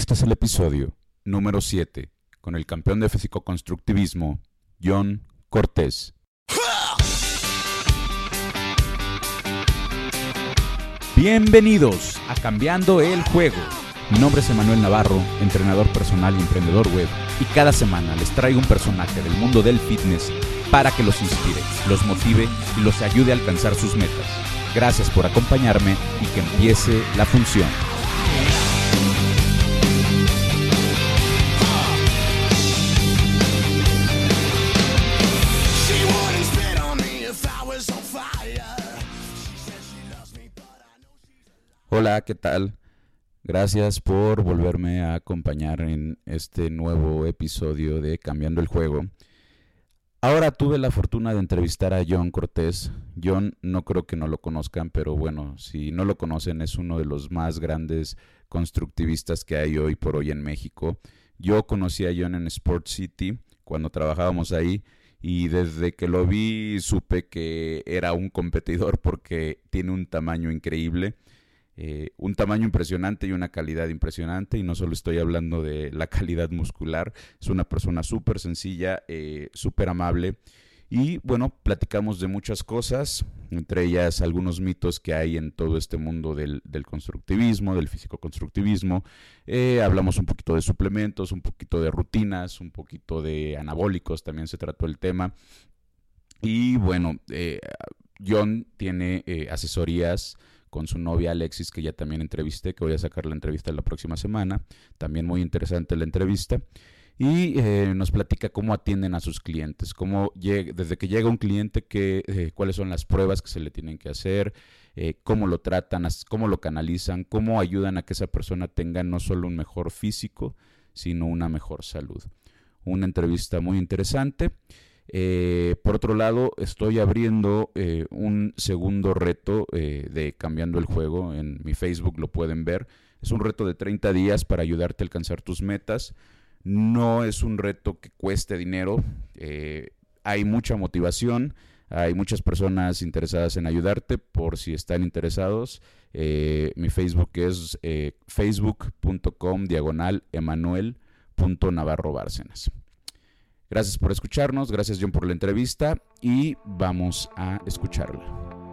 Este es el episodio número 7 con el campeón de físico-constructivismo, John Cortés. Bienvenidos a Cambiando el Juego. Mi nombre es Emanuel Navarro, entrenador personal y emprendedor web, y cada semana les traigo un personaje del mundo del fitness para que los inspire, los motive y los ayude a alcanzar sus metas. Gracias por acompañarme y que empiece la función. Hola, ¿qué tal? Gracias por volverme a acompañar en este nuevo episodio de Cambiando el Juego. Ahora tuve la fortuna de entrevistar a John Cortés. John no creo que no lo conozcan, pero bueno, si no lo conocen es uno de los más grandes constructivistas que hay hoy por hoy en México. Yo conocí a John en Sport City cuando trabajábamos ahí y desde que lo vi supe que era un competidor porque tiene un tamaño increíble. Eh, un tamaño impresionante y una calidad impresionante. Y no solo estoy hablando de la calidad muscular, es una persona súper sencilla, eh, súper amable. Y bueno, platicamos de muchas cosas, entre ellas algunos mitos que hay en todo este mundo del, del constructivismo, del físico-constructivismo. Eh, hablamos un poquito de suplementos, un poquito de rutinas, un poquito de anabólicos, también se trató el tema. Y bueno, John tiene asesorías con su novia Alexis, que ya también entrevisté, que voy a sacar la entrevista la próxima semana. También muy interesante la entrevista. Y eh, nos platica cómo atienden a sus clientes, cómo desde que llega un cliente, que, eh, cuáles son las pruebas que se le tienen que hacer, eh, cómo lo tratan, cómo lo canalizan, cómo ayudan a que esa persona tenga no solo un mejor físico, sino una mejor salud. Una entrevista muy interesante. Eh, por otro lado, estoy abriendo eh, un segundo reto eh, de Cambiando el Juego. En mi Facebook lo pueden ver. Es un reto de 30 días para ayudarte a alcanzar tus metas. No es un reto que cueste dinero. hay mucha motivación. Hay muchas personas interesadas en ayudarte. Por si están interesados, mi Facebook es facebook.com diagonal. Gracias por escucharnos, gracias John por la entrevista y vamos a escucharla.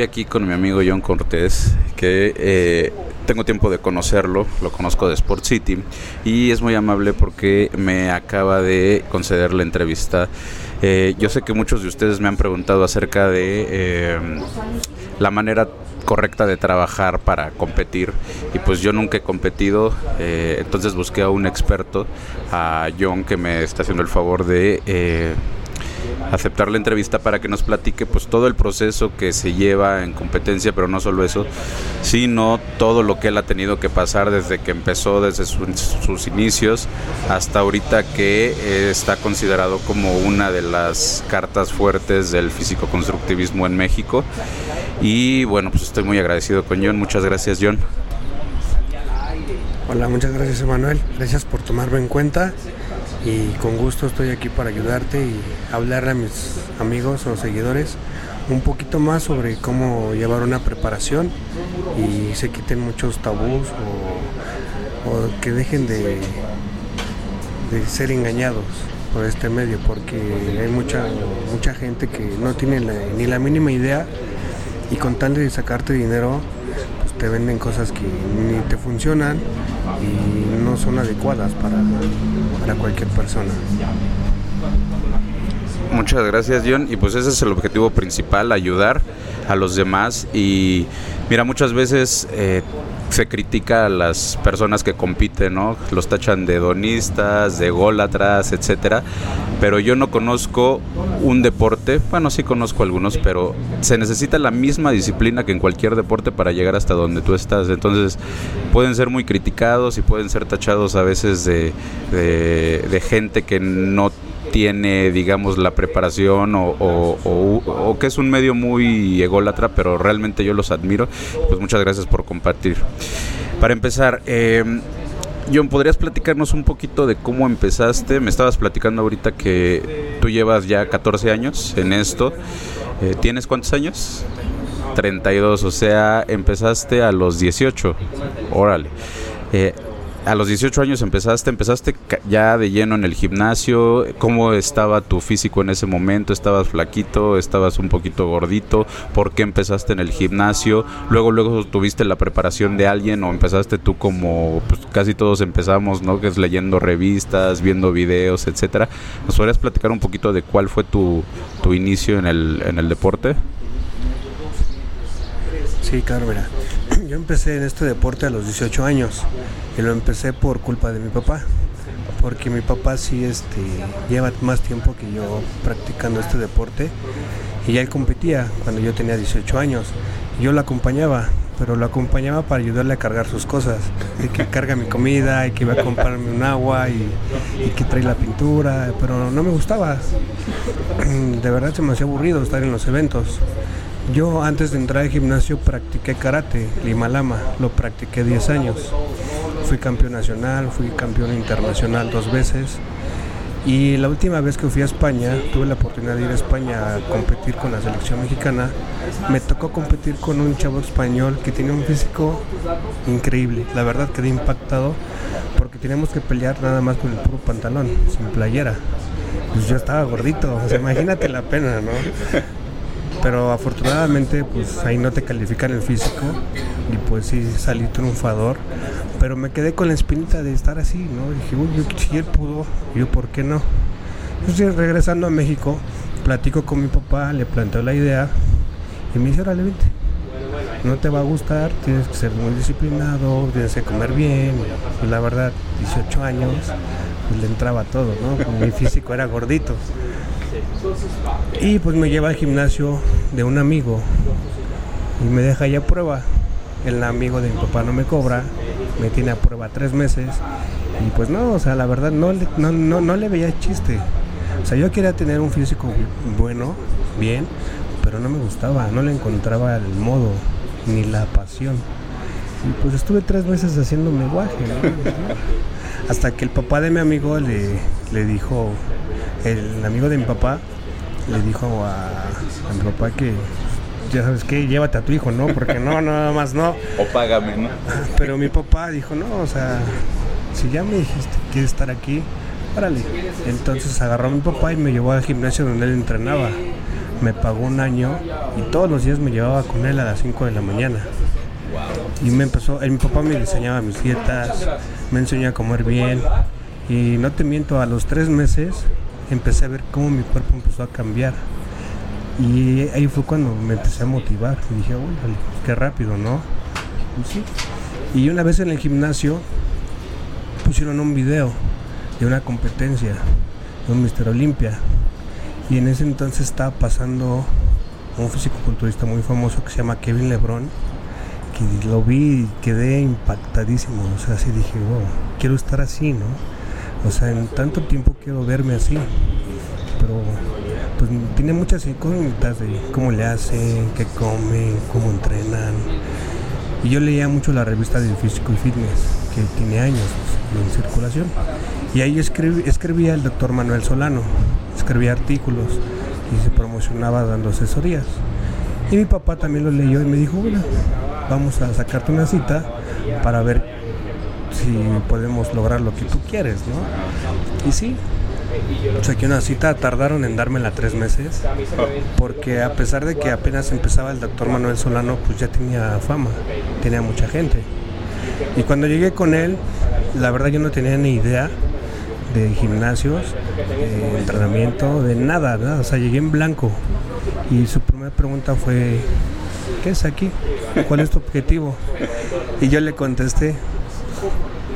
Estoy aquí con mi amigo John Cortés, que eh, tengo tiempo de conocerlo, lo conozco de Sport City y es muy amable porque me acaba de conceder la entrevista. Eh, yo sé que muchos de ustedes me han preguntado acerca de eh, la manera correcta de trabajar para competir y pues yo nunca he competido, eh, entonces busqué a un experto, a John, que me está haciendo el favor de... aceptar la entrevista para que nos platique pues todo el proceso que se lleva en competencia, pero no solo eso, sino todo lo que él ha tenido que pasar desde que empezó, desde su- sus inicios hasta ahorita que eh, está considerado como una de las cartas fuertes del físico-constructivismo en México. Y bueno, pues estoy muy agradecido con John. Muchas gracias, John. Hola, muchas gracias Emanuel. Gracias por tomarme en cuenta y con gusto estoy aquí para ayudarte y hablarle a mis amigos o seguidores un poquito más sobre cómo llevar una preparación y se quiten muchos tabús o, que dejen de, de ser engañados por este medio porque hay mucha mucha gente que no tiene ni la mínima idea y con tal de sacarte dinero te venden cosas que ni te funcionan y no son adecuadas para, para cualquier persona. Muchas gracias, John. Y pues ese es el objetivo principal, ayudar a los demás. Y mira, muchas veces eh, se critica a las personas que compiten, ¿no? Los tachan de hedonistas, de gólatras, etcétera. Pero yo no conozco un deporte, bueno, sí conozco algunos, pero se necesita la misma disciplina que en cualquier deporte para llegar hasta donde tú estás. Entonces, pueden ser muy criticados y pueden ser tachados a veces de, de gente que no tiene, digamos, la preparación o, o- que es un medio muy ególatra, pero realmente yo los admiro. Pues muchas gracias por compartir. Para empezar, eh, John, ¿podrías platicarnos un poquito de cómo empezaste? Me estabas platicando ahorita que tú llevas ya 14 años en esto. Eh, ¿Tienes cuántos años? 32, o sea, empezaste a los 18. Órale. Eh, a los 18 años empezaste, empezaste ya de lleno en el gimnasio. ¿Cómo estaba tu físico en ese momento? ¿Estabas flaquito? ¿Estabas un poquito gordito? ¿Por qué empezaste en el gimnasio? Luego, luego tuviste la preparación de alguien o empezaste tú como pues, casi todos empezamos, ¿no? Que es leyendo revistas, viendo videos, etcétera. ¿Nos podrías platicar un poquito de cuál fue tu, tu inicio en el, en el deporte? Sí, claro, mira. Yo empecé en este deporte a los 18 años y lo empecé por culpa de mi papá. Porque mi papá sí este, lleva más tiempo que yo practicando este deporte y ya él competía cuando yo tenía 18 años. Yo lo acompañaba, pero lo acompañaba para ayudarle a cargar sus cosas. De que carga mi comida y que iba a comprarme un agua y, y que trae la pintura, pero no me gustaba. De verdad se me hacía aburrido estar en los eventos. Yo antes de entrar al gimnasio practiqué karate, Lima Lama, lo practiqué 10 años. Fui campeón nacional, fui campeón internacional dos veces. Y la última vez que fui a España, tuve la oportunidad de ir a España a competir con la selección mexicana. Me tocó competir con un chavo español que tiene un físico increíble. La verdad quedé impactado porque teníamos que pelear nada más con el puro pantalón, sin playera. Pues yo estaba gordito, o sea, imagínate la pena, ¿no? Pero afortunadamente pues ahí no te califican el físico y pues sí salí triunfador pero me quedé con la espinita de estar así no dije uy yo, si él pudo yo por qué no entonces regresando a México platico con mi papá le planteo la idea y me dice órale vente. No te va a gustar tienes que ser muy disciplinado tienes que comer bien y la verdad 18 años pues le entraba todo no mi físico era gordito y pues me lleva al gimnasio de un amigo y me deja ya a prueba. El amigo de mi papá no me cobra, me tiene a prueba tres meses y pues no, o sea, la verdad no no, no, no le veía chiste. O sea, yo quería tener un físico bueno, bien, pero no me gustaba, no le encontraba el modo ni la pasión. Y pues estuve tres meses guaje, ¿no? Hasta que el papá de mi amigo le, le dijo, el amigo de mi papá le dijo a, a mi papá que ya sabes qué, llévate a tu hijo, ¿no? Porque no, nada más no. O págame, ¿no? Pero mi papá dijo, no, o sea, si ya me dijiste que quieres estar aquí, órale. Entonces agarró a mi papá y me llevó al gimnasio donde él entrenaba. Me pagó un año y todos los días me llevaba con él a las 5 de la mañana. Y me empezó, el, mi papá me diseñaba mis dietas, me enseñó a comer bien. Y no te miento, a los tres meses empecé a ver cómo mi cuerpo empezó a cambiar. Y ahí fue cuando me empecé a motivar. Y dije, uy, qué rápido, ¿no? Y sí. Y una vez en el gimnasio pusieron un video de una competencia de un Mister Olimpia. Y en ese entonces estaba pasando un físico-culturista muy famoso que se llama Kevin Lebron. Que lo vi y quedé impactadísimo. O sea, así dije, wow, quiero estar así, ¿no? O sea, en tanto tiempo quiero verme así. Pero pues tiene muchas incógnitas de cómo le hacen, qué comen, cómo entrenan. Y yo leía mucho la revista de y Fitness, que tiene años en circulación. Y ahí escribí, escribía el doctor Manuel Solano, escribía artículos y se promocionaba dando asesorías. Y mi papá también lo leyó y me dijo, bueno, vamos a sacarte una cita para ver si podemos lograr lo que tú quieres, ¿no? Y sí, saqué una cita, tardaron en dármela tres meses, porque a pesar de que apenas empezaba el doctor Manuel Solano, pues ya tenía fama, tenía mucha gente. Y cuando llegué con él, la verdad yo no tenía ni idea de gimnasios, de entrenamiento, de nada, nada, o sea, llegué en blanco. Y su primera pregunta fue, ¿qué es aquí? ¿Cuál es tu objetivo? Y yo le contesté,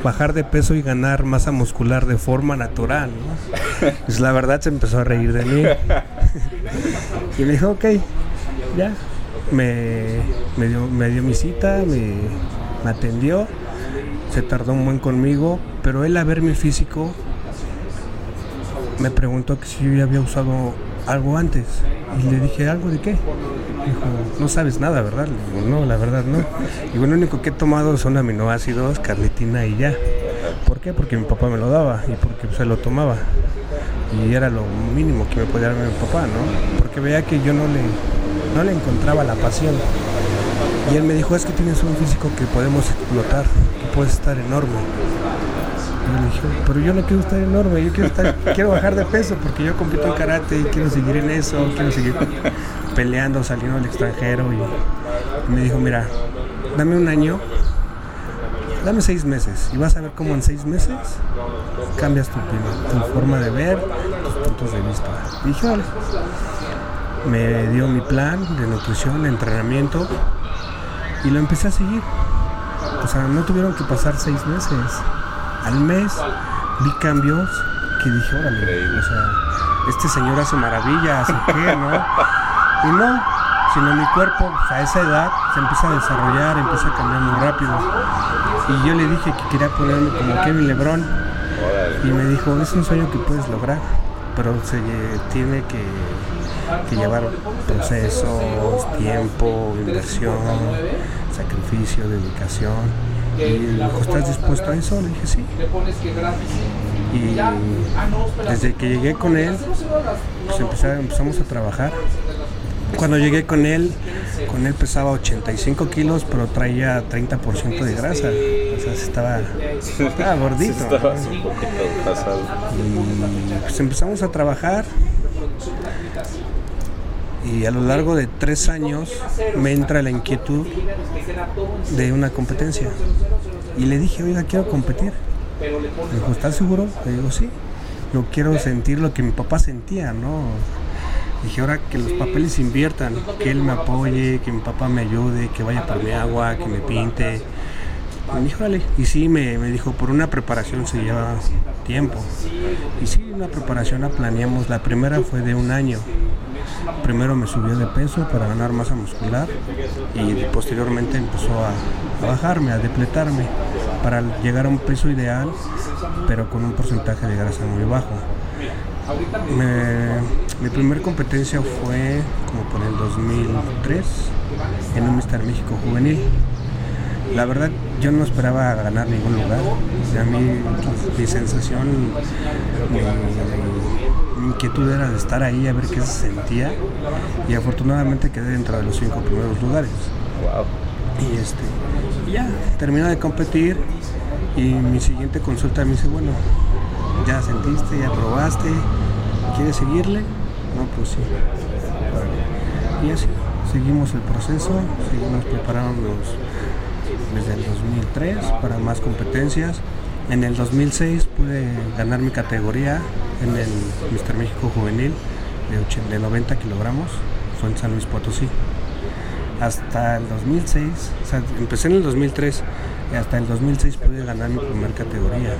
bajar de peso y ganar masa muscular de forma natural. ¿no? Pues la verdad se empezó a reír de mí. y me dijo, ok, ya. Me, me, dio, me dio mi cita, me, atendió, se tardó un buen conmigo, pero él a ver mi físico me preguntó que si yo ya había usado algo antes. Y le dije, ¿algo de qué? Dijo, no sabes nada, ¿verdad? Le digo, no, la verdad no. Y bueno, lo único que he tomado son aminoácidos, carnitina y ya. ¿Por qué? Porque mi papá me lo daba y porque se lo tomaba. Y era lo mínimo que me podía dar mi papá, ¿no? Porque veía que yo no le, no le encontraba la pasión. Y él me dijo, es que tienes un físico que podemos explotar, que puedes estar enorme. Yo le dije, pero yo no quiero estar enorme, yo quiero, estar, quiero bajar de peso porque yo compito en karate y quiero seguir en eso, quiero seguir peleando, saliendo al extranjero. Y, me dijo, mira, dame un año, dame seis meses y vas a ver cómo en seis meses cambias tu tu forma de ver, tus puntos de vista. Y dije, vale. Me dio mi plan de nutrición, de entrenamiento y lo empecé a seguir. O sea, no tuvieron que pasar seis meses. Al mes vi cambios que dije, órale, o sea, este señor hace maravillas, ¿o qué, no? Y no, sino mi cuerpo a esa edad se empieza a desarrollar, empieza a cambiar muy rápido. Y yo le dije que quería ponerme como Kevin Lebron. Y me dijo, es un sueño que puedes lograr, pero se tiene que, que llevar procesos, tiempo, inversión, sacrificio, dedicación. Y dijo, ¿estás dispuesto a eso? Le dije, sí. Y desde que llegué con él, pues empecé- empezamos a trabajar. Cuando llegué con él, con él pesaba 85 kilos, pero traía 30% de grasa. O sea, estaba, estaba gordito. ¿no? Estabas un poquito pasado. Y pues empezamos a trabajar. Y a lo largo de tres años me entra la inquietud de una competencia. Y le dije, oiga, quiero competir. Me dijo, ¿estás seguro? Le digo, sí. Yo quiero sentir lo que mi papá sentía, ¿no? Dije, ahora que los papeles inviertan, que él me apoye, que mi papá me ayude, que vaya por mi agua, que me pinte. Me dijo, vale. Y sí, me, me dijo, por una preparación se lleva tiempo. Y sí, una preparación la planeamos. La primera fue de un año. Primero me subió de peso para ganar masa muscular y posteriormente empezó a, bajarme, a depletarme para llegar a un peso ideal, pero con un porcentaje de grasa muy bajo. Mi primer competencia fue como por el 2003 en un Mister México juvenil. La verdad, yo no esperaba ganar ningún lugar. A mí, mi sensación, inquietud era de estar ahí a ver qué se sentía. Y afortunadamente quedé dentro de los cinco primeros lugares. Y este, ya, terminé de competir. Y mi siguiente consulta me dice, bueno, ya sentiste, ya probaste, ¿quieres seguirle? No, pues sí. Y así, seguimos el proceso, seguimos preparándonos desde el 2003 para más competencias. En el 2006 pude ganar mi categoría en el Mister México Juvenil de, 80 de 90 kilogramos, fue en San Luis Potosí. Hasta el 2006, o sea, empecé en el 2003 y hasta el 2006 pude ganar mi primer categoría.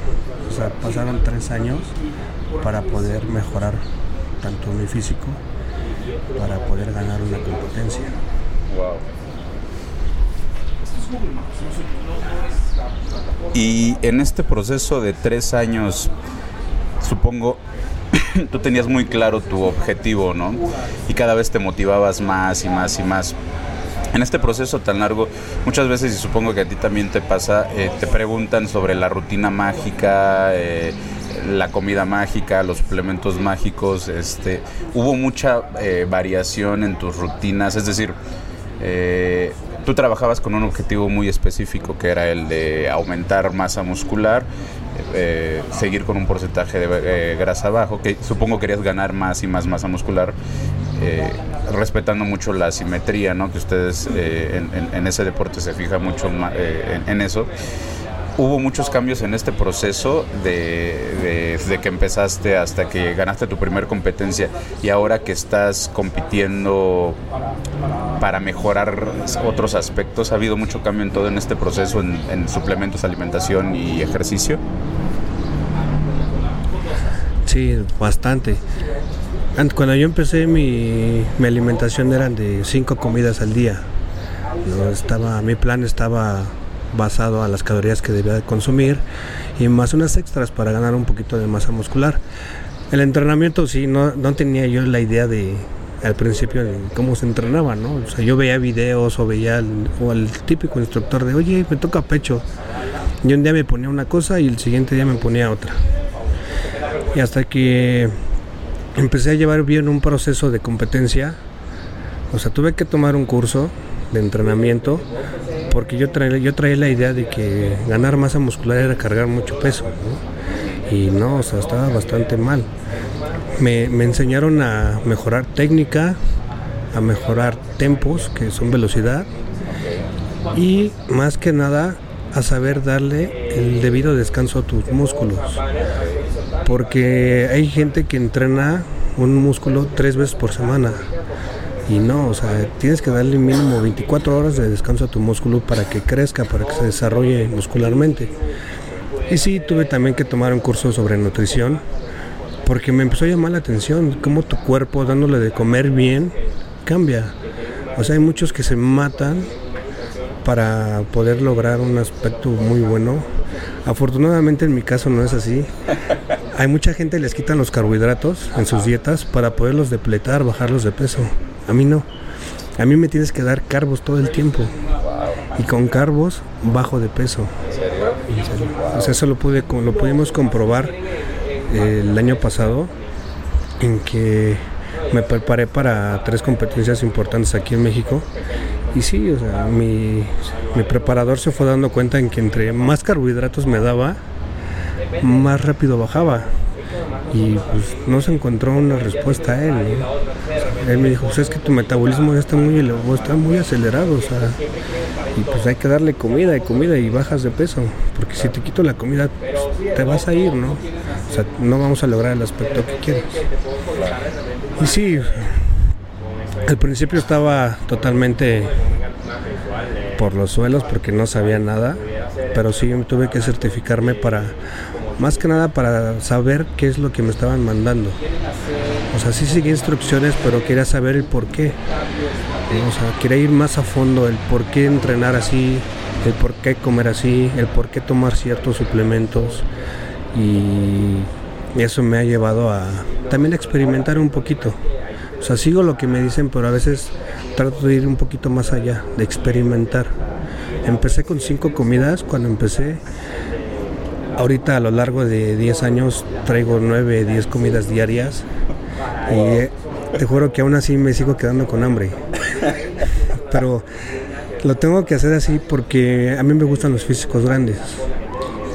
O sea, pasaron tres años para poder mejorar tanto mi físico para poder ganar una competencia. Wow. Y en este proceso de tres años, supongo, tú tenías muy claro tu objetivo, ¿no? Y cada vez te motivabas más y más y más. En este proceso tan largo, muchas veces, y supongo que a ti también te pasa, eh, te preguntan sobre la rutina mágica, eh, la comida mágica, los suplementos mágicos. Este, hubo mucha eh, variación en tus rutinas, es decir, tú trabajabas con un objetivo muy específico que era el de aumentar masa muscular, eh, seguir con un porcentaje de eh, grasa bajo, que supongo querías ganar más y más masa muscular, eh, respetando mucho la simetría, ¿no? que ustedes eh, en, en- ese deporte se fija mucho eh, en, en eso. Hubo muchos cambios en este proceso de, de- que empezaste hasta que ganaste tu primer competencia y ahora que estás compitiendo para mejorar otros aspectos. ¿Ha habido mucho cambio en todo en este proceso, en, en suplementos, alimentación y ejercicio? Sí, bastante. Ant- Cuando yo empecé mi, mi alimentación eran de cinco comidas al día. No estaba, mi plan estaba basado a las calorías que debía de consumir y más unas extras para ganar un poquito de masa muscular. El entrenamiento sí, no, no tenía yo la idea de al principio de cómo se entrenaba, ¿no? O sea, yo veía videos o veía al, o al típico instructor de, oye, me toca pecho. Y un día me ponía una cosa y el siguiente día me ponía otra. Y hasta que empecé a llevar bien un proceso de competencia, o sea, tuve que tomar un curso de entrenamiento porque yo traía, yo traía la idea de que ganar masa muscular era cargar mucho peso. Y no, o sea, estaba bastante mal. Me, me enseñaron a mejorar técnica, a mejorar tempos, que son velocidad, y más que nada a saber darle el debido descanso a tus músculos porque hay gente que entrena un músculo tres veces por semana y no, o sea, tienes que darle mínimo 24 horas de descanso a tu músculo para que crezca, para que se desarrolle muscularmente. Y sí, tuve también que tomar un curso sobre nutrición porque me empezó a llamar la atención cómo tu cuerpo dándole de comer bien cambia. O sea, hay muchos que se matan para poder lograr un aspecto muy bueno. Afortunadamente en mi caso no es así. Hay mucha gente que les quitan los carbohidratos en sus dietas para poderlos depletar, bajarlos de peso. A mí no. A mí me tienes que dar carbos todo el tiempo. Y con carbos bajo de peso. O sea, eso lo, pude, lo pudimos comprobar eh, el año pasado en que me preparé para tres competencias importantes aquí en México. Y sí, o sea, mi, mi preparador se fue dando cuenta en que entre más carbohidratos me daba, más rápido bajaba. Y pues no se encontró una respuesta a él. ¿no? Él me dijo, pues es que tu metabolismo ya está muy, elevado, está muy acelerado. O sea, y pues hay que darle comida y comida y bajas de peso. Porque si te quito la comida, pues, te vas a ir, ¿no? O sea, no vamos a lograr el aspecto que quieres. Y sí, al principio estaba totalmente por los suelos porque no sabía nada, pero sí tuve que certificarme para, más que nada para saber qué es lo que me estaban mandando. O sea, sí seguí instrucciones, pero quería saber el por qué. O sea, quería ir más a fondo, el por qué entrenar así, el por qué comer así, el por qué tomar ciertos suplementos. Y eso me ha llevado a también a experimentar un poquito. O sea, sigo lo que me dicen, pero a veces trato de ir un poquito más allá, de experimentar. Empecé con cinco comidas cuando empecé. Ahorita a lo largo de 10 años traigo 9, 10 comidas diarias. Y eh, te juro que aún así me sigo quedando con hambre. Pero lo tengo que hacer así porque a mí me gustan los físicos grandes.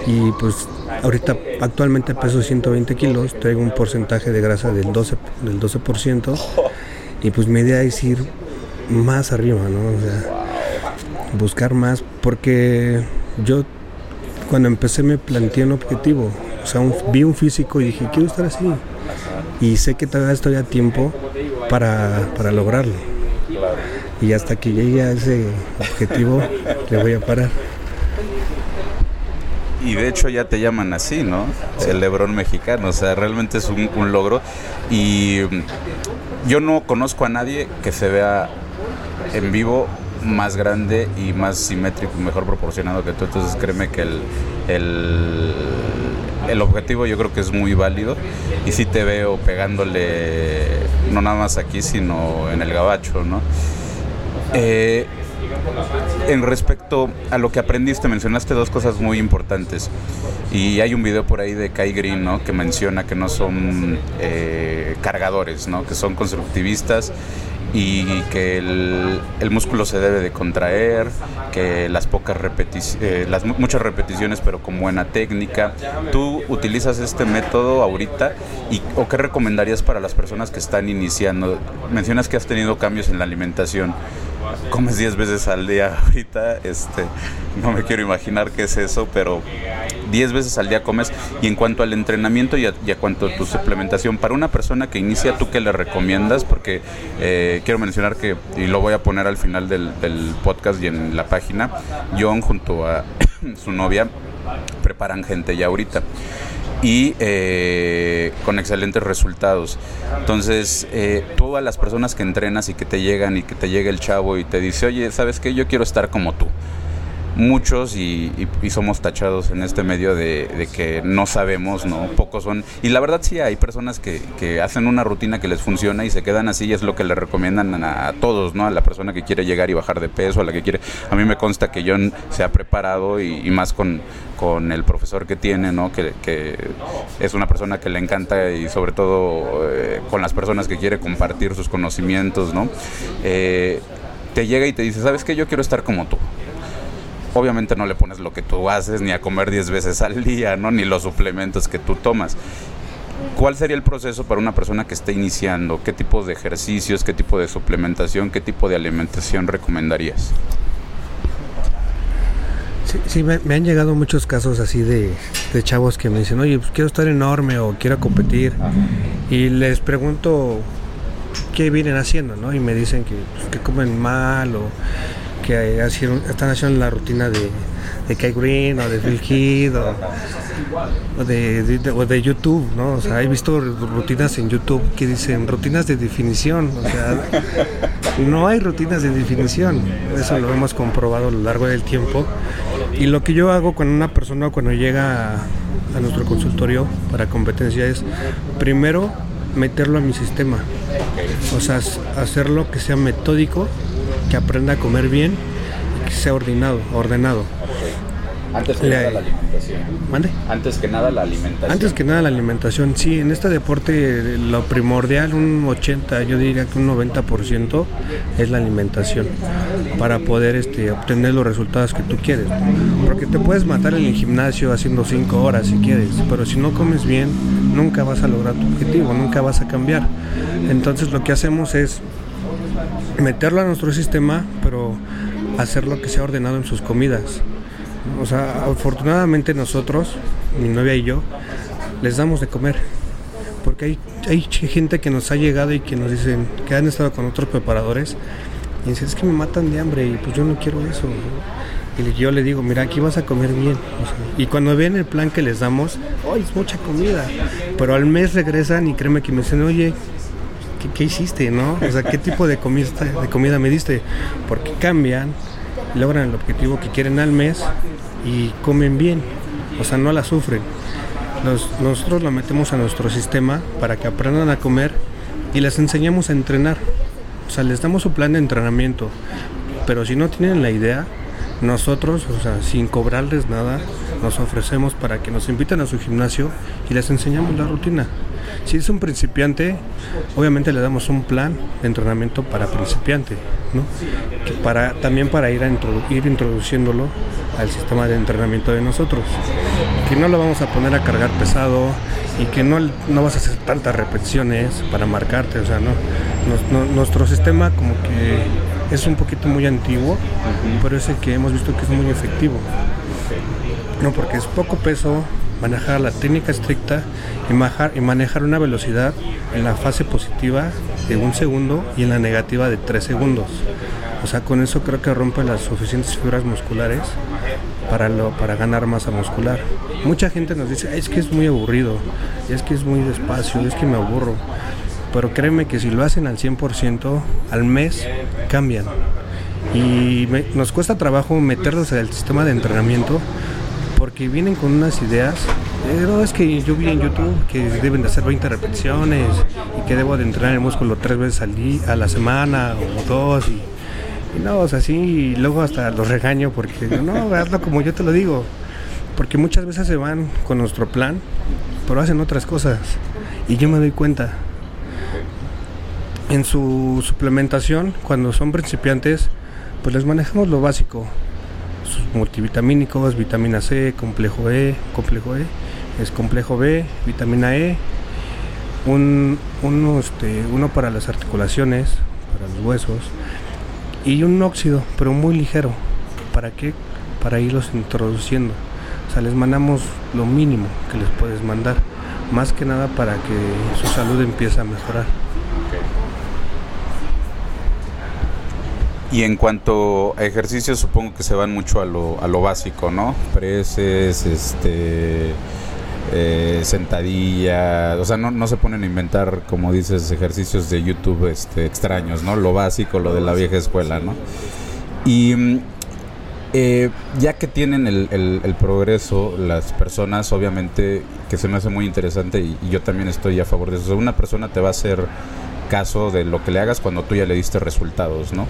Y pues ahorita actualmente peso 120 kilos, traigo un porcentaje de grasa del 12%, del 12% y pues mi idea es ir más arriba, ¿no? O sea, buscar más, porque yo cuando empecé me planteé un objetivo, o sea, un- vi un físico y dije, quiero estar así. Y sé que todavía estoy a tiempo para, para lograrlo. Y hasta que llegue a ese objetivo, le voy a parar. Y de hecho ya te llaman así, ¿no? El Lebrón mexicano, o sea, realmente es un, un logro. Y yo no conozco a nadie que se vea en vivo más grande y más simétrico y mejor proporcionado que tú. Entonces créeme que el, el, el objetivo yo creo que es muy válido. Y sí te veo pegándole, no nada más aquí, sino en el gabacho, ¿no? Eh, en respecto a lo que aprendiste, mencionaste dos cosas muy importantes. Y hay un video por ahí de Kai Green, ¿no? Que menciona que no son eh, cargadores, ¿no? Que son constructivistas y que el, el músculo se debe de contraer, que las pocas repeticiones, las mu- muchas repeticiones, pero con buena técnica. ¿Tú utilizas este método ahorita y o qué recomendarías para las personas que están iniciando? Mencionas que has tenido cambios en la alimentación. Comes 10 veces al día ahorita, este, no me quiero imaginar qué es eso, pero 10 veces al día comes. Y en cuanto al entrenamiento y a, cuanto a tu suplementación, para una persona que inicia, ¿tú qué le recomiendas? Porque eh, quiero mencionar que, y lo voy a poner al final del, del podcast y en la página, John junto a su novia preparan gente ya ahorita y eh, con excelentes resultados. Entonces, eh, todas las personas que entrenas y que te llegan y que te llega el chavo y te dice, oye, ¿sabes qué? Yo quiero estar como tú. Muchos y, y- somos tachados en este medio de, que no sabemos, ¿no? Pocos son. Y la verdad sí hay personas que, hacen una rutina que les funciona y se quedan así y es lo que le recomiendan a, todos, ¿no? A la persona que quiere llegar y bajar de peso, a la que quiere... A mí me consta que John se ha preparado y, más con, con el profesor que tiene, ¿no? Que, que es una persona que le encanta y sobre todo eh, con las personas que quiere compartir sus conocimientos, ¿no? Eh, te llega y te dice, ¿sabes qué? Yo quiero estar como tú. Obviamente no le pones lo que tú haces, ni a comer 10 veces al día, ¿no? Ni los suplementos que tú tomas. ¿Cuál sería el proceso para una persona que esté iniciando? ¿Qué tipo de ejercicios, qué tipo de suplementación, qué tipo de alimentación recomendarías? Sí, sí, me, me han llegado muchos casos así de, de chavos que me dicen, oye, pues quiero estar enorme o quiero competir. Y les pregunto qué vienen haciendo, ¿no? Y me dicen que, pues, que comen mal o que están haciendo la rutina de, de Kai Green o de Phil Heath o, o de, de- o de YouTube, ¿no? O sea, he visto rutinas en YouTube que dicen rutinas de definición, o sea, no hay rutinas de definición, eso lo hemos comprobado a lo largo del tiempo. Y lo que yo hago con una persona cuando llega a, a nuestro consultorio para competencia es primero meterlo a mi sistema, o sea, hacerlo que sea metódico, que aprenda a comer bien y que sea ordenado, ordenado. Antes que nada, la alimentación. ¿Mande? Antes que nada la alimentación. Antes que nada la alimentación, sí, en este deporte lo primordial, un 80, yo diría que un 90% es la alimentación para poder este, obtener los resultados que tú quieres. Porque te puedes matar en el gimnasio haciendo 5 horas si quieres, pero si no comes bien, nunca vas a lograr tu objetivo, nunca vas a cambiar. Entonces lo que hacemos es meterlo a nuestro sistema, pero hacerlo que sea ordenado en sus comidas. O sea, afortunadamente nosotros, mi novia y yo, les damos de comer. Porque hay, hay gente que nos ha llegado y que nos dicen, que han estado con otros preparadores, y dicen, es que me matan de hambre y pues yo no quiero eso. ¿no?". Y yo le digo, mira, aquí vas a comer bien. Y cuando ven el plan que les damos, ¡ay, es mucha comida! Pero al mes regresan y créeme que me dicen, oye, ¿qué, hiciste, no? O sea, ¿qué tipo de comida, de comida me diste? Porque cambian, logran el objetivo que quieren al mes y comen bien, o sea, no la sufren. Nos- nosotros la metemos a nuestro sistema para que aprendan a comer y les enseñamos a entrenar. O sea, les damos su plan de entrenamiento, pero si no tienen la idea, nosotros, o sea, sin cobrarles nada, nos ofrecemos para que nos inviten a su gimnasio y les enseñamos la rutina. Si es un principiante, obviamente le damos un plan de entrenamiento para principiante, ¿no? Que para, también para ir, a introdu- ir introduciéndolo al sistema de entrenamiento de nosotros. Que no lo vamos a poner a cargar pesado y que no, no vas a hacer tantas repeticiones para marcarte, o sea, no. Nos- no- nuestro sistema como que es un poquito muy antiguo, pero es el que hemos visto que es muy efectivo. No, porque es poco peso, manejar la técnica estricta y, manejar, una velocidad en la fase positiva de un segundo y en la negativa de tres segundos. O sea, con eso creo que rompe las suficientes fibras musculares para, para ganar masa muscular. Mucha gente nos dice, "Ay, es que es muy aburrido, es que es muy despacio, es que me aburro. Pero créeme que si lo hacen al 100%, al mes cambian. Y nos cuesta trabajo meterlos al sistema de entrenamiento porque vienen con unas ideas. eh, no, es que yo vi en YouTube que deben de hacer 20 repeticiones y que debo de entrenar el músculo tres veces al día, a la semana o dos. Y, no, o sea, sí, y luego hasta los regaño porque no, hazlo como yo te lo digo. Porque muchas veces se van con nuestro plan, pero hacen otras cosas. Y yo me doy cuenta. En su suplementación, cuando son principiantes, pues les manejamos lo básico. Sus multivitamínicos, vitamina C, complejo E, complejo E, es complejo B, vitamina E, un, uno, este, uno para las articulaciones, para los huesos, y un óxido, pero muy ligero. ¿Para qué? Para irlos introduciendo. O sea, les mandamos lo mínimo que les puedes mandar. Más que nada para que su salud empiece a mejorar. Y en cuanto a ejercicios, supongo que se van mucho a lo, a lo básico, ¿no? Preses, este, eh, sentadillas, o sea, no, no se ponen a inventar, como dices, ejercicios de YouTube este, extraños, ¿no? Lo básico, lo de la vieja escuela, ¿no? Y mm, eh, ya que tienen el, el- progreso, las personas, obviamente, que se me hace muy interesante y, yo también estoy a favor de eso. Una persona te va a hacer caso de lo que le hagas cuando tú ya le diste resultados, ¿no?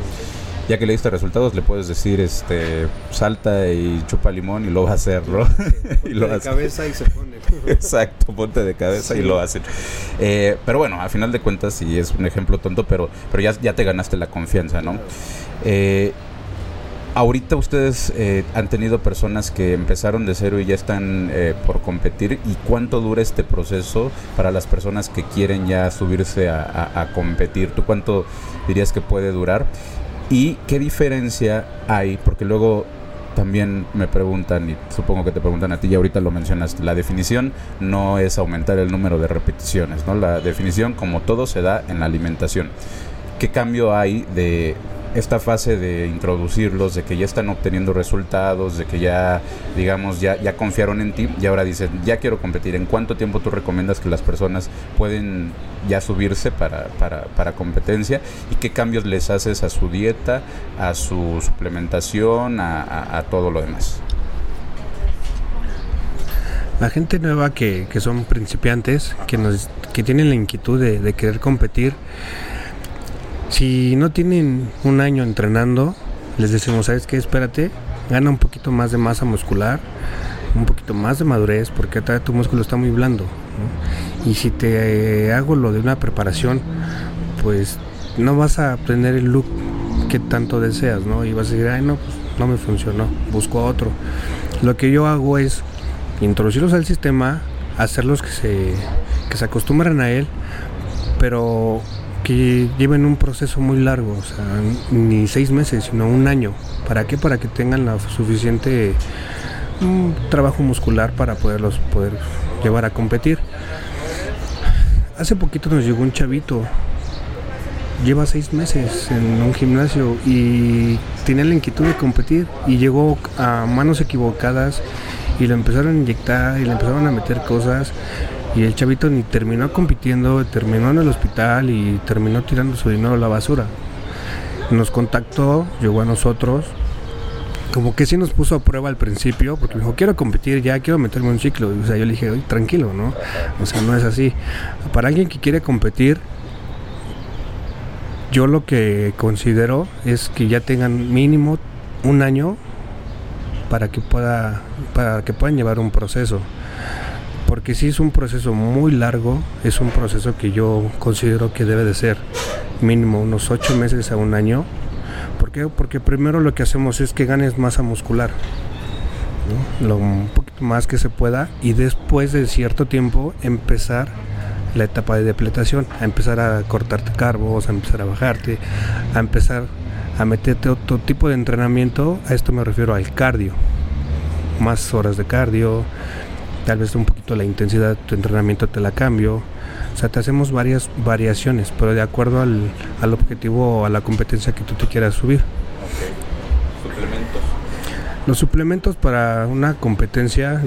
Ya que le diste resultados, le puedes decir, este, salta y chupa limón y lo va a hacer, ¿no? y lo hace. cabeza y se pone. Exacto, ponte de cabeza y lo hacen. Eh, pero bueno, a final de cuentas, sí es un ejemplo tonto, pero, pero ya, ya te ganaste la confianza, ¿no? Eh, ahorita ustedes eh, han tenido personas que empezaron de cero y ya están eh, por competir. ¿Y cuánto dura este proceso para las personas que quieren ya subirse a, a- a competir? ¿Tú cuánto dirías que puede durar? ¿Y qué diferencia hay? Porque luego también me preguntan, y supongo que te preguntan a ti, y ahorita lo mencionaste, la definición no es aumentar el número de repeticiones, ¿no? La definición, como todo, se da en la alimentación. ¿Qué cambio hay de esta fase de introducirlos, de que ya están obteniendo resultados, de que ya, digamos, ya, ya confiaron en ti y ahora dicen, ya quiero competir? ¿En cuánto tiempo tú recomiendas que las personas pueden ya subirse para, para, competencia? ¿Y qué cambios les haces a su dieta, a su suplementación, a, todo lo demás? La gente nueva que, que son principiantes, que, nos, que tienen la inquietud de querer competir, si no tienen un año entrenando, les decimos, ¿sabes qué? Espérate, gana un poquito más de masa muscular, un poquito más de madurez, porque tu músculo está muy blando. Y si te eh, hago lo de una preparación, pues no vas a obtener el look que tanto deseas, ¿no? Y vas a decir, ay, no, pues no me funcionó, busco otro. Lo que yo hago es introducirlos al sistema, hacerlos que se, que se acostumbren a él, pero que lleven un proceso muy largo, o sea, ni seis meses, sino un año. ¿Para qué? Para que tengan la suficiente mm, trabajo muscular para poderlos poder llevar a competir. Hace poquito nos llegó un chavito, lleva seis meses en un gimnasio y tenía la inquietud de competir y llegó a manos equivocadas y lo empezaron a inyectar y le empezaron a meter cosas y el chavito ni terminó compitiendo, terminó en el hospital y terminó tirando su dinero a la basura. Nos contactó, llegó a nosotros, como que sí nos puso a prueba al principio, porque dijo, quiero competir ya, quiero meterme un ciclo. O sea, yo le dije, "Oye, tranquilo, ¿no? O sea, no es así. Para alguien que quiere competir, yo lo que considero es que ya tengan mínimo un año para que pueda para que puedan llevar un proceso porque si es un proceso muy largo es un proceso que yo considero que debe de ser mínimo unos ocho meses a un año ¿Por qué? porque primero lo que hacemos es que ganes masa muscular ¿no? lo poquito más que se pueda y después de cierto tiempo empezar la etapa de depletación, a empezar a cortarte carbos, a empezar a bajarte, a empezar a meterte otro tipo de entrenamiento, a esto me refiero al cardio, más horas de cardio, tal vez un poquito la intensidad de tu entrenamiento te la cambio, o sea, te hacemos varias variaciones, pero de acuerdo al, al objetivo o a la competencia que tú te quieras subir. Suplementos. Los suplementos para una competencia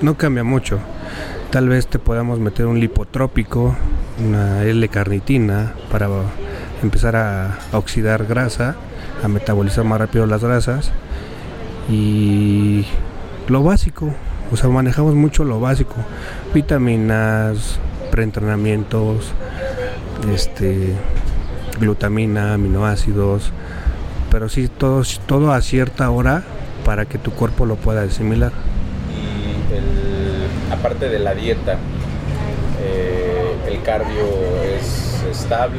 no cambia mucho. Tal vez te podamos meter un lipotrópico, una L-carnitina para empezar a, a oxidar grasa, a metabolizar más rápido las grasas. Y lo básico, o sea, manejamos mucho lo básico. Vitaminas, preentrenamientos, este, glutamina, aminoácidos, pero sí todo, todo a cierta hora para que tu cuerpo lo pueda asimilar. Y el, aparte de la dieta, eh, el cardio es estable,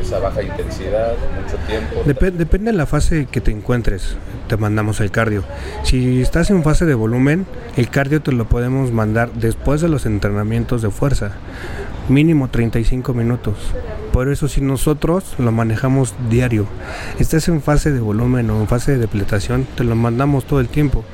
es a baja intensidad, mucho tiempo. Dep- depende de la fase que te encuentres, te mandamos el cardio. Si estás en fase de volumen, el cardio te lo podemos mandar después de los entrenamientos de fuerza, mínimo 35 minutos. Por eso si nosotros lo manejamos diario, estés en fase de volumen o en fase de depletación, te lo mandamos todo el tiempo.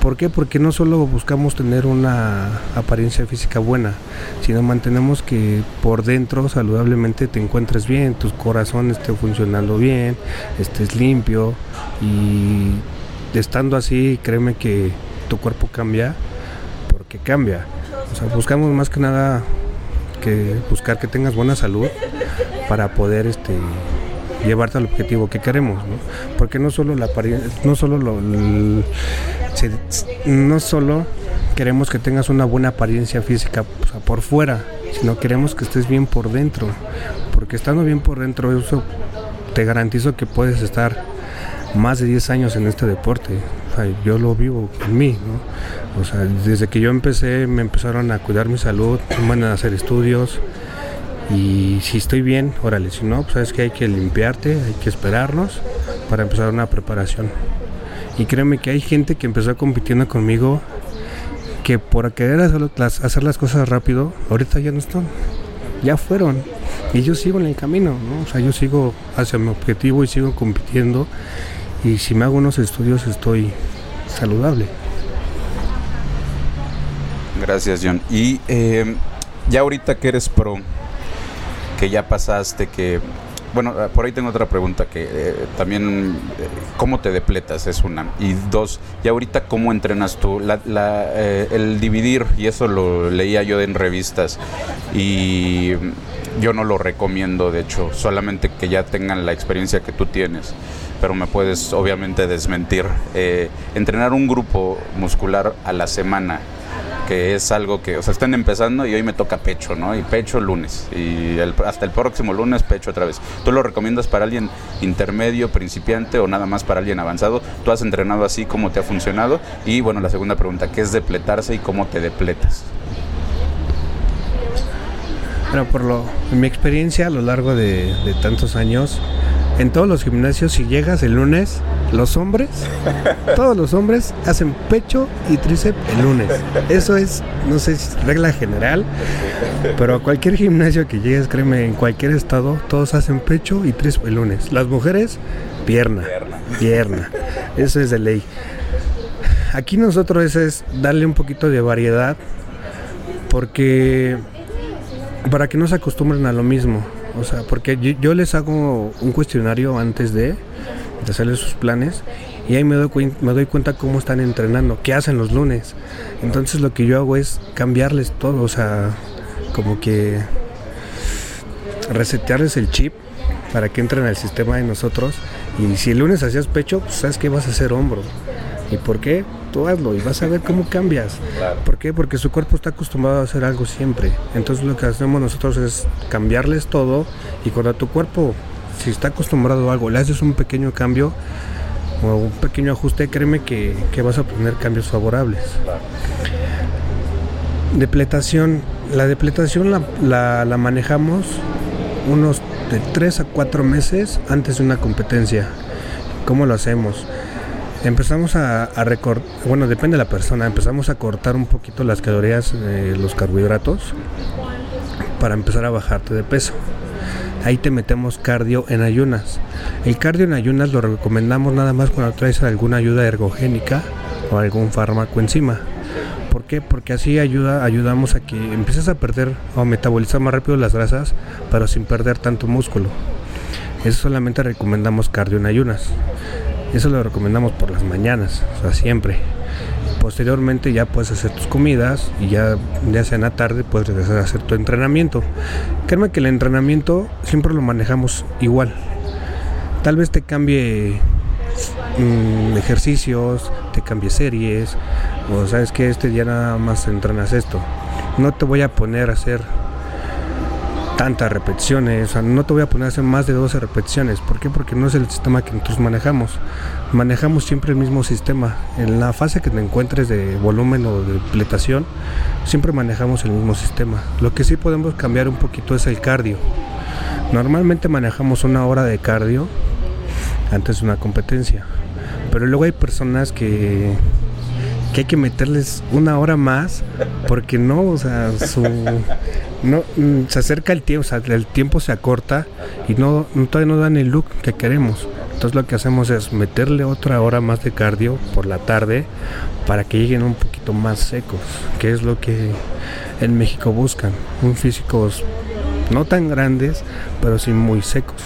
¿Por qué? Porque no solo buscamos tener una apariencia física buena, sino mantenemos que por dentro saludablemente te encuentres bien, tus corazón esté funcionando bien, estés limpio y estando así, créeme que tu cuerpo cambia porque cambia. O sea, buscamos más que nada que buscar que tengas buena salud para poder este llevarte al objetivo que queremos. Porque no solo la no solo lo, no solo queremos que tengas una buena apariencia física por fuera, sino queremos que estés bien por dentro, porque estando bien por dentro eso te garantizo que puedes estar más de 10 años en este deporte. Yo lo vivo en mí, ¿no? O sea, desde que yo empecé me empezaron a cuidar mi salud, me van a hacer estudios y si estoy bien, órale, si no, pues sabes que hay que limpiarte, hay que esperarnos para empezar una preparación. Y créeme que hay gente que empezó compitiendo conmigo que por querer hacer las, hacer las cosas rápido, ahorita ya no están, ya fueron. Y yo sigo en el camino, ¿no? O sea, yo sigo hacia mi objetivo y sigo compitiendo. Y si me hago unos estudios estoy saludable. Gracias, John. Y eh, ya ahorita que eres pro, que ya pasaste, que... Bueno, eh, por ahí tengo otra pregunta que eh, también, eh, ¿cómo te depletas? Es una. Y dos, ya ahorita, ¿cómo entrenas tú? La, la, eh, el dividir, y eso lo leía yo en revistas, y yo no lo recomiendo, de hecho, solamente que ya tengan la experiencia que tú tienes, pero me puedes obviamente desmentir. Eh, entrenar un grupo muscular a la semana, que es algo que, o sea, están empezando y hoy me toca pecho, ¿no? Y pecho lunes, y el- hasta el próximo lunes pecho otra vez. ¿Tú lo recomiendas para alguien intermedio, principiante o nada más para alguien avanzado? ¿Tú has entrenado así? ¿Cómo te ha funcionado? Y bueno, la segunda pregunta, ¿qué es depletarse y cómo te depletas? Pero por lo, en mi experiencia a lo largo de tantos años, en todos los gimnasios, si llegas el lunes, los hombres, todos los hombres hacen pecho y tríceps el lunes. Eso es, no sé si es regla general, pero a cualquier gimnasio que llegues, créeme, en cualquier estado, todos hacen pecho y tríceps el lunes. Las mujeres, pierna, pierna. Eso es de ley. Aquí nosotros es darle un poquito de variedad, porque para que no se acostumbren a lo mismo. O sea, porque yo, les hago un cuestionario antes de, hacerles sus planes y ahí me doy, me doy cuenta cómo están entrenando, qué hacen los lunes. Entonces lo que yo hago es cambiarles todo, o sea, como que resetearles el chip para que entren al sistema de nosotros. Y si el lunes hacías pecho, pues sabes que vas a hacer hombro. ¿Y por qué? Tú hazlo y vas a ver cómo cambias. ¿Por qué? Porque su cuerpo está acostumbrado a hacer algo siempre. Entonces lo que hacemos nosotros es cambiarles todo y cuando tu cuerpo, si está acostumbrado a algo, le haces un pequeño cambio o un pequeño ajuste, créeme que, que vas a obtener cambios favorables. Depletación. La depletación la, la- la manejamos unos de 3 a 4 meses antes de una competencia. ¿Cómo lo hacemos? Empezamos a, a recortar, bueno, depende de la persona, empezamos a cortar un poquito las calorías, eh, los carbohidratos, para empezar a bajarte de peso. Ahí te metemos cardio en ayunas. El cardio en ayunas lo recomendamos nada más cuando traes alguna ayuda ergogénica o algún fármaco encima. ¿Por qué? Porque así ayuda, ayudamos a que empieces a perder o metabolizar más rápido las grasas, pero sin perder tanto músculo. Eso solamente recomendamos cardio en ayunas. Eso lo recomendamos por las mañanas, o sea, siempre. Posteriormente ya puedes hacer tus comidas y ya, ya sea en la tarde puedes regresar a hacer tu entrenamiento. Créeme que el entrenamiento siempre lo manejamos igual. Tal vez te cambie mm, ejercicios, te cambie series, o sabes que este día nada más entrenas esto. No te voy a poner a hacer tantas repeticiones, o sea, no te voy a poner a hacer más de 12 repeticiones. ¿Por qué? Porque no es el sistema que nosotros manejamos. Manejamos siempre el mismo sistema. En la fase que te encuentres de volumen o de depletación, siempre manejamos el mismo sistema. Lo que sí podemos cambiar un poquito es el cardio. Normalmente manejamos una hora de cardio antes de una competencia. Pero luego hay personas que, que hay que meterles una hora más porque no, o sea, su, no mm, se acerca el tiempo, o sea, el tiempo se acorta y no no- todavía no dan el look que queremos. Entonces lo que hacemos es meterle otra hora más de cardio por la tarde para que lleguen un poquito más secos, que es lo que en México buscan, un físicos no tan grandes, pero sí muy secos.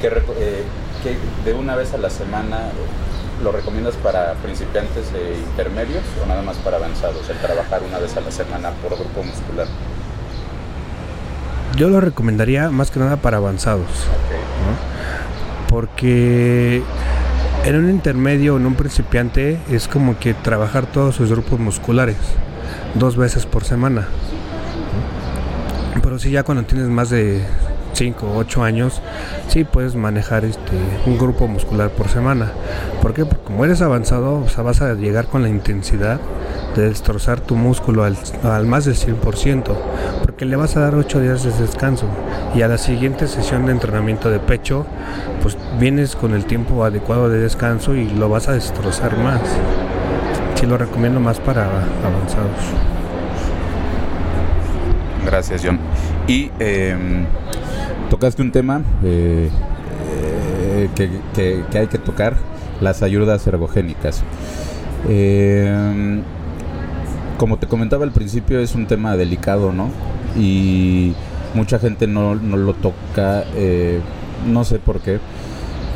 ¿Y reco- eh, de una vez a la semana lo recomiendas para principiantes e intermedios o nada más para avanzados, el trabajar una vez a la semana por grupo muscular? Yo lo recomendaría más que nada para avanzados. porque en un intermedio, en un principiante, es como que trabajar todos sus grupos musculares dos veces por semana. Pero si ya cuando tienes más de 5 o 8 años, sí puedes manejar este un grupo muscular por semana. ¿Por qué? Porque como eres avanzado, o sea, vas a llegar con la intensidad de destrozar tu músculo al, al más del 100%, porque le vas a dar 8 días de descanso y a la siguiente sesión de entrenamiento de pecho, pues vienes con el tiempo adecuado de descanso y lo vas a destrozar más. Sí lo recomiendo más para avanzados. Gracias, John. Y eh, tocaste un tema eh, eh, que, que- hay que tocar, las ayudas ergogénicas. Eh, como te comentaba al principio, es un tema delicado, ¿no? Y mucha gente no, no lo toca, no sé por qué.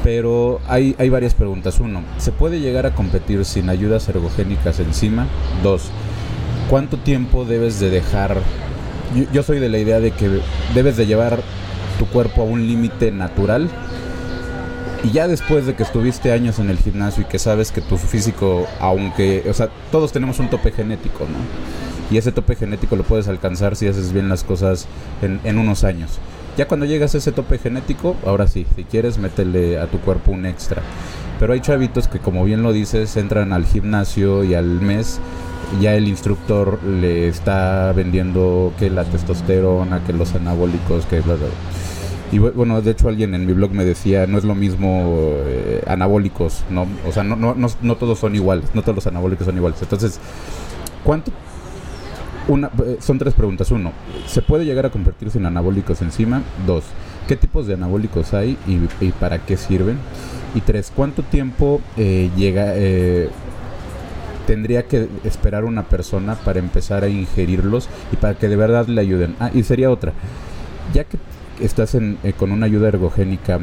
Pero hay, hay varias preguntas. Uno, ¿se puede llegar a competir sin ayudas ergogénicas encima? Dos, ¿cuánto tiempo debes de dejar? Yo, yo soy de la idea de que debes de llevar tu cuerpo a un límite natural y ya después de que estuviste años en el gimnasio y que sabes que tu físico, aunque, o sea, todos tenemos un tope genético, ¿no? Y ese tope genético lo puedes alcanzar si haces bien las cosas en, en unos años. Ya cuando llegas a ese tope genético, ahora sí, si quieres, métele a tu cuerpo un extra. Pero hay chavitos que, como bien lo dices, entran al gimnasio y al mes ya el instructor le está vendiendo que la testosterona, que los anabólicos, que bla, bla, bla. Y bu- bueno, de hecho alguien en mi blog me decía, no es lo mismo eh, anabólicos, ¿no? O sea, no, no, no, no todos son iguales, no todos los anabólicos son iguales. Entonces, ¿cuánto? Una, eh, son tres preguntas. Uno, ¿se puede llegar a convertir sin anabólicos encima? Dos, ¿qué tipos de anabólicos hay y, para qué sirven? Y tres, ¿cuánto tiempo eh, llega, tendría que esperar una persona para empezar a ingerirlos y para que de verdad le ayuden? Ah, y sería otra, ya que estás en, eh, con una ayuda ergogénica,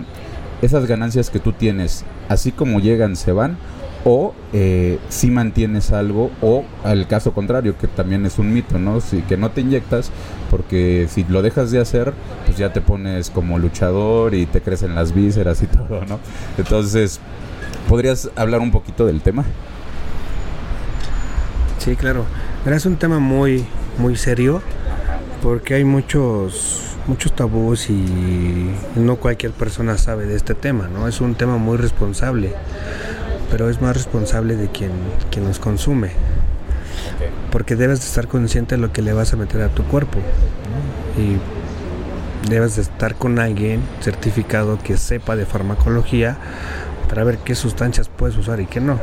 esas ganancias que tú tienes, así como llegan, se van, o eh, si mantienes algo, o al caso contrario, que también es un mito, ¿no? Si, que no te inyectas, porque si lo dejas de hacer, pues ya te pones como luchador y te crecen las vísceras y todo, ¿no? Entonces, ¿podrías hablar un poquito del tema? Sí, claro. Pero es un tema muy, muy serio porque hay muchos, muchos tabús y no cualquier persona sabe de este tema, ¿no? Es un tema muy responsable, pero es más responsable de quien, quien los consume, porque debes de estar consciente de lo que le vas a meter a tu cuerpo ¿no? y debes de estar con alguien certificado que sepa de farmacología para ver qué sustancias puedes usar y qué no.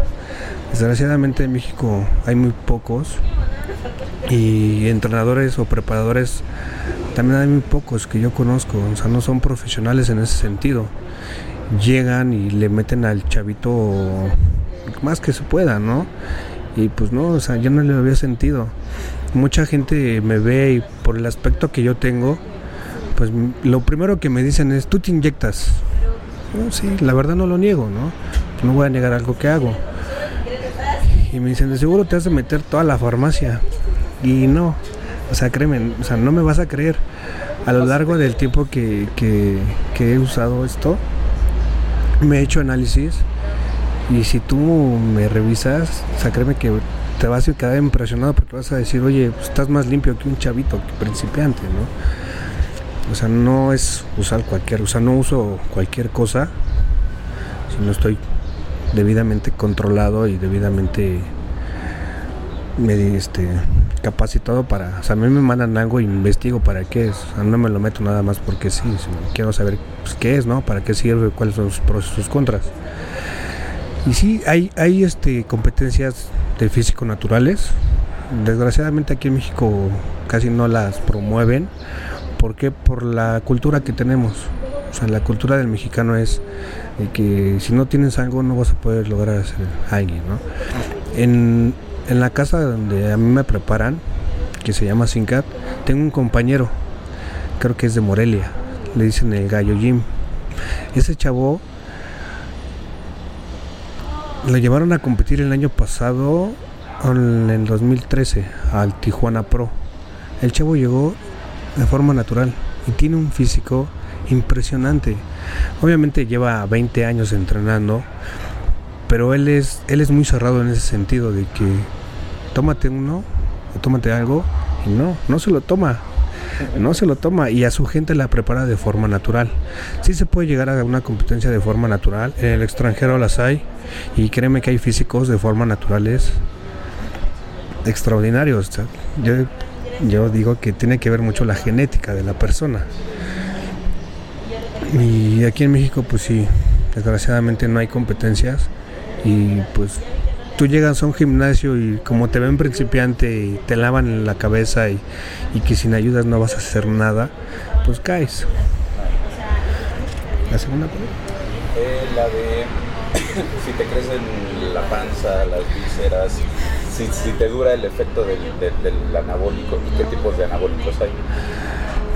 Desgraciadamente en México hay muy pocos y entrenadores o preparadores también hay muy pocos que yo conozco, o sea, no son profesionales en ese sentido. Llegan y le meten al chavito más que se pueda, ¿no? Y pues no, o sea, yo no le había sentido. Mucha gente me ve y por el aspecto que yo tengo, pues lo primero que me dicen es, tú te inyectas. No, sí, la verdad no lo niego, ¿no? No voy a negar algo que hago. Y me dicen, de seguro te has de meter toda la farmacia. Y no, o sea, créeme, o sea, no me vas a creer. A lo largo del tiempo que, que, he usado esto, me he hecho análisis. Y si tú me revisas, o sea, créeme que te vas a quedar impresionado porque vas a decir, oye, pues estás más limpio que un chavito, que principiante, ¿no? O sea, no es usar cualquier, o sea, no uso cualquier cosa si no estoy debidamente controlado y debidamente me, este, capacitado para, o sea, a mí me mandan algo y investigo para qué es, o no me lo meto nada más porque sí, quiero saber pues, qué es, ¿no? Para qué sirve, cuáles son sus pros y sus contras. Y sí, hay, hay este, competencias de físico naturales, desgraciadamente aquí en México casi no las promueven. ¿Por qué? Por la cultura que tenemos. O sea, la cultura del mexicano es de que si no tienes algo no vas a poder lograr ser alguien, ¿no? En, en la casa donde a mí me preparan, que se llama Sincat, tengo un compañero, creo que es de Morelia, le dicen el gallo Jim. Ese chavo lo llevaron a competir el año pasado, en el 2013, al Tijuana Pro. El chavo llegó de forma natural y tiene un físico impresionante. Obviamente lleva 20 años entrenando, pero él es, él es muy cerrado en ese sentido de que tómate uno o tómate algo y no, no se lo toma. No se lo toma y a su gente la prepara de forma natural. Sí se puede llegar a una competencia de forma natural. En el extranjero las hay y créeme que hay físicos de forma naturales extraordinarios. Yo, yo digo que tiene que ver mucho la genética de la persona. Y aquí en México, pues sí, desgraciadamente no hay competencias. Y pues tú llegas a un gimnasio y como te ven principiante y te lavan la cabeza y, y que sin ayudas no vas a hacer nada, pues caes. La segunda pregunta. Eh, la de si te crecen la panza, las vísceras, si, si te dura el efecto del, del- del anabólico qué tipos de anabólicos hay.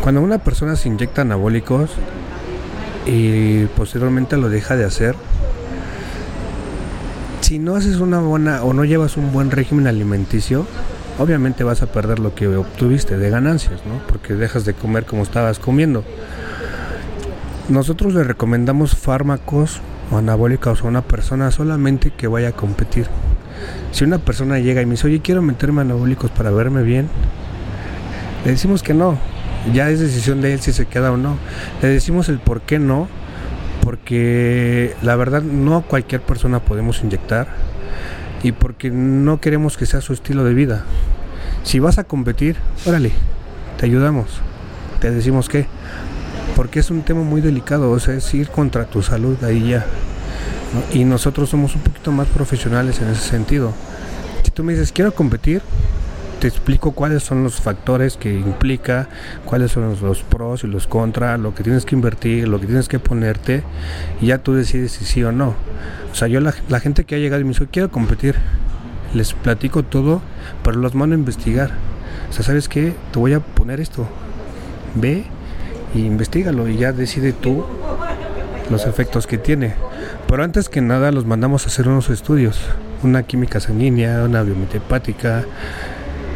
Cuando una persona se inyecta anabólicos y posteriormente lo deja de hacer, si no haces una buena o no llevas un buen régimen alimenticio, obviamente vas a perder lo que obtuviste de ganancias, ¿no? Porque dejas de comer como estabas comiendo. Nosotros le recomendamos fármacos o anabólicos a una persona solamente que vaya a competir. Si una persona llega y me dice, oye, quiero meterme anabólicos para verme bien, le decimos que no. Ya es decisión de él si se queda o no. Le decimos el por qué no. Porque la verdad no a cualquier persona podemos inyectar. Y porque no queremos que sea su estilo de vida. Si vas a competir, órale, te ayudamos. Te decimos que. Porque es un tema muy delicado. O sea, es ir contra tu salud ahí ya. Y nosotros somos un poquito más profesionales en ese sentido. Si tú me dices, quiero competir, te explico cuáles son los factores que implica, cuáles son los, pros y los contras, lo que tienes que invertir, lo que tienes que ponerte, y ya tú decides si sí o no. O sea, yo la, la gente que ha llegado y me dice, quiero competir, les platico todo, pero los mando a investigar. O sea, ¿sabes qué? Te voy a poner esto. Ve y investigalo y ya decide tú los efectos que tiene. Pero antes que nada los mandamos a hacer unos estudios, una química sanguínea, una biometría hepática,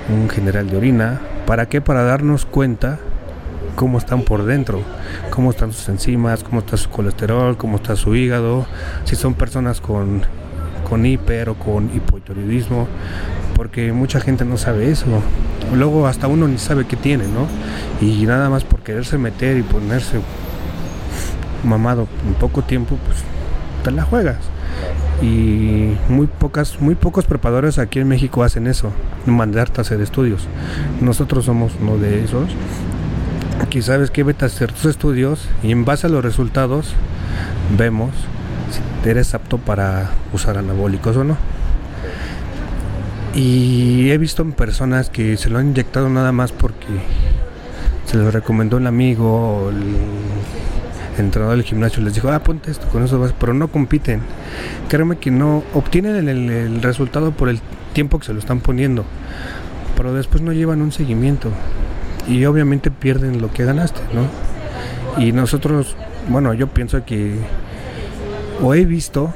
un general de orina. ¿Para qué? Para darnos cuenta cómo están por dentro, cómo están sus enzimas, cómo está su colesterol, cómo está su hígado, si son personas con, con hiper o con hipotiroidismo, porque mucha gente no sabe eso. Luego hasta uno ni sabe qué tiene, ¿no? Y nada más por quererse meter y ponerse mamado en poco tiempo, pues te la juegas. Y muy pocas, muy pocos preparadores aquí en México hacen eso, mandarte a hacer estudios. Nosotros somos uno de esos. Aquí sabes que vete a hacer tus estudios y en base a los resultados vemos si eres apto para usar anabólicos o no. Y he visto en personas que se lo han inyectado nada más porque se lo recomendó el amigo o el entrenador del gimnasio les dijo, ah, ponte esto, con eso vas, pero no compiten. Créeme que no obtienen el, el- resultado por el tiempo que se lo están poniendo, pero después no llevan un seguimiento y obviamente pierden lo que ganaste, ¿no? Y nosotros, bueno, yo pienso que o he visto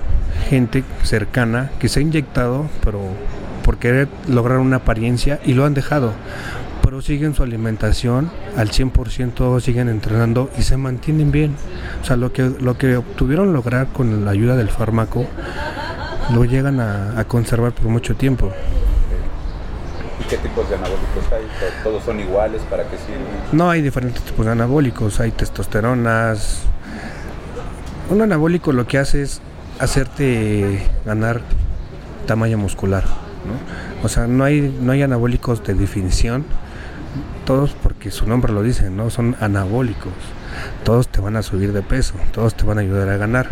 gente cercana que se ha inyectado, pero por querer lograr una apariencia y lo han dejado pero siguen su alimentación al 100%, siguen entrenando y se mantienen bien. O sea, lo que, lo que obtuvieron lograr con la ayuda del fármaco, lo llegan a, a conservar por mucho tiempo. ¿Y qué tipos de anabólicos hay? ¿To- ¿Todos son iguales? ¿Para qué sirven? No hay diferentes tipos de anabólicos, hay testosteronas. Un anabólico lo que hace es hacerte ganar tamaño muscular. ¿no? O sea, no hay, no hay anabólicos de definición, todos porque su nombre lo dice, ¿no? Son anabólicos. Todos te van a subir de peso, todos te van a ayudar a ganar.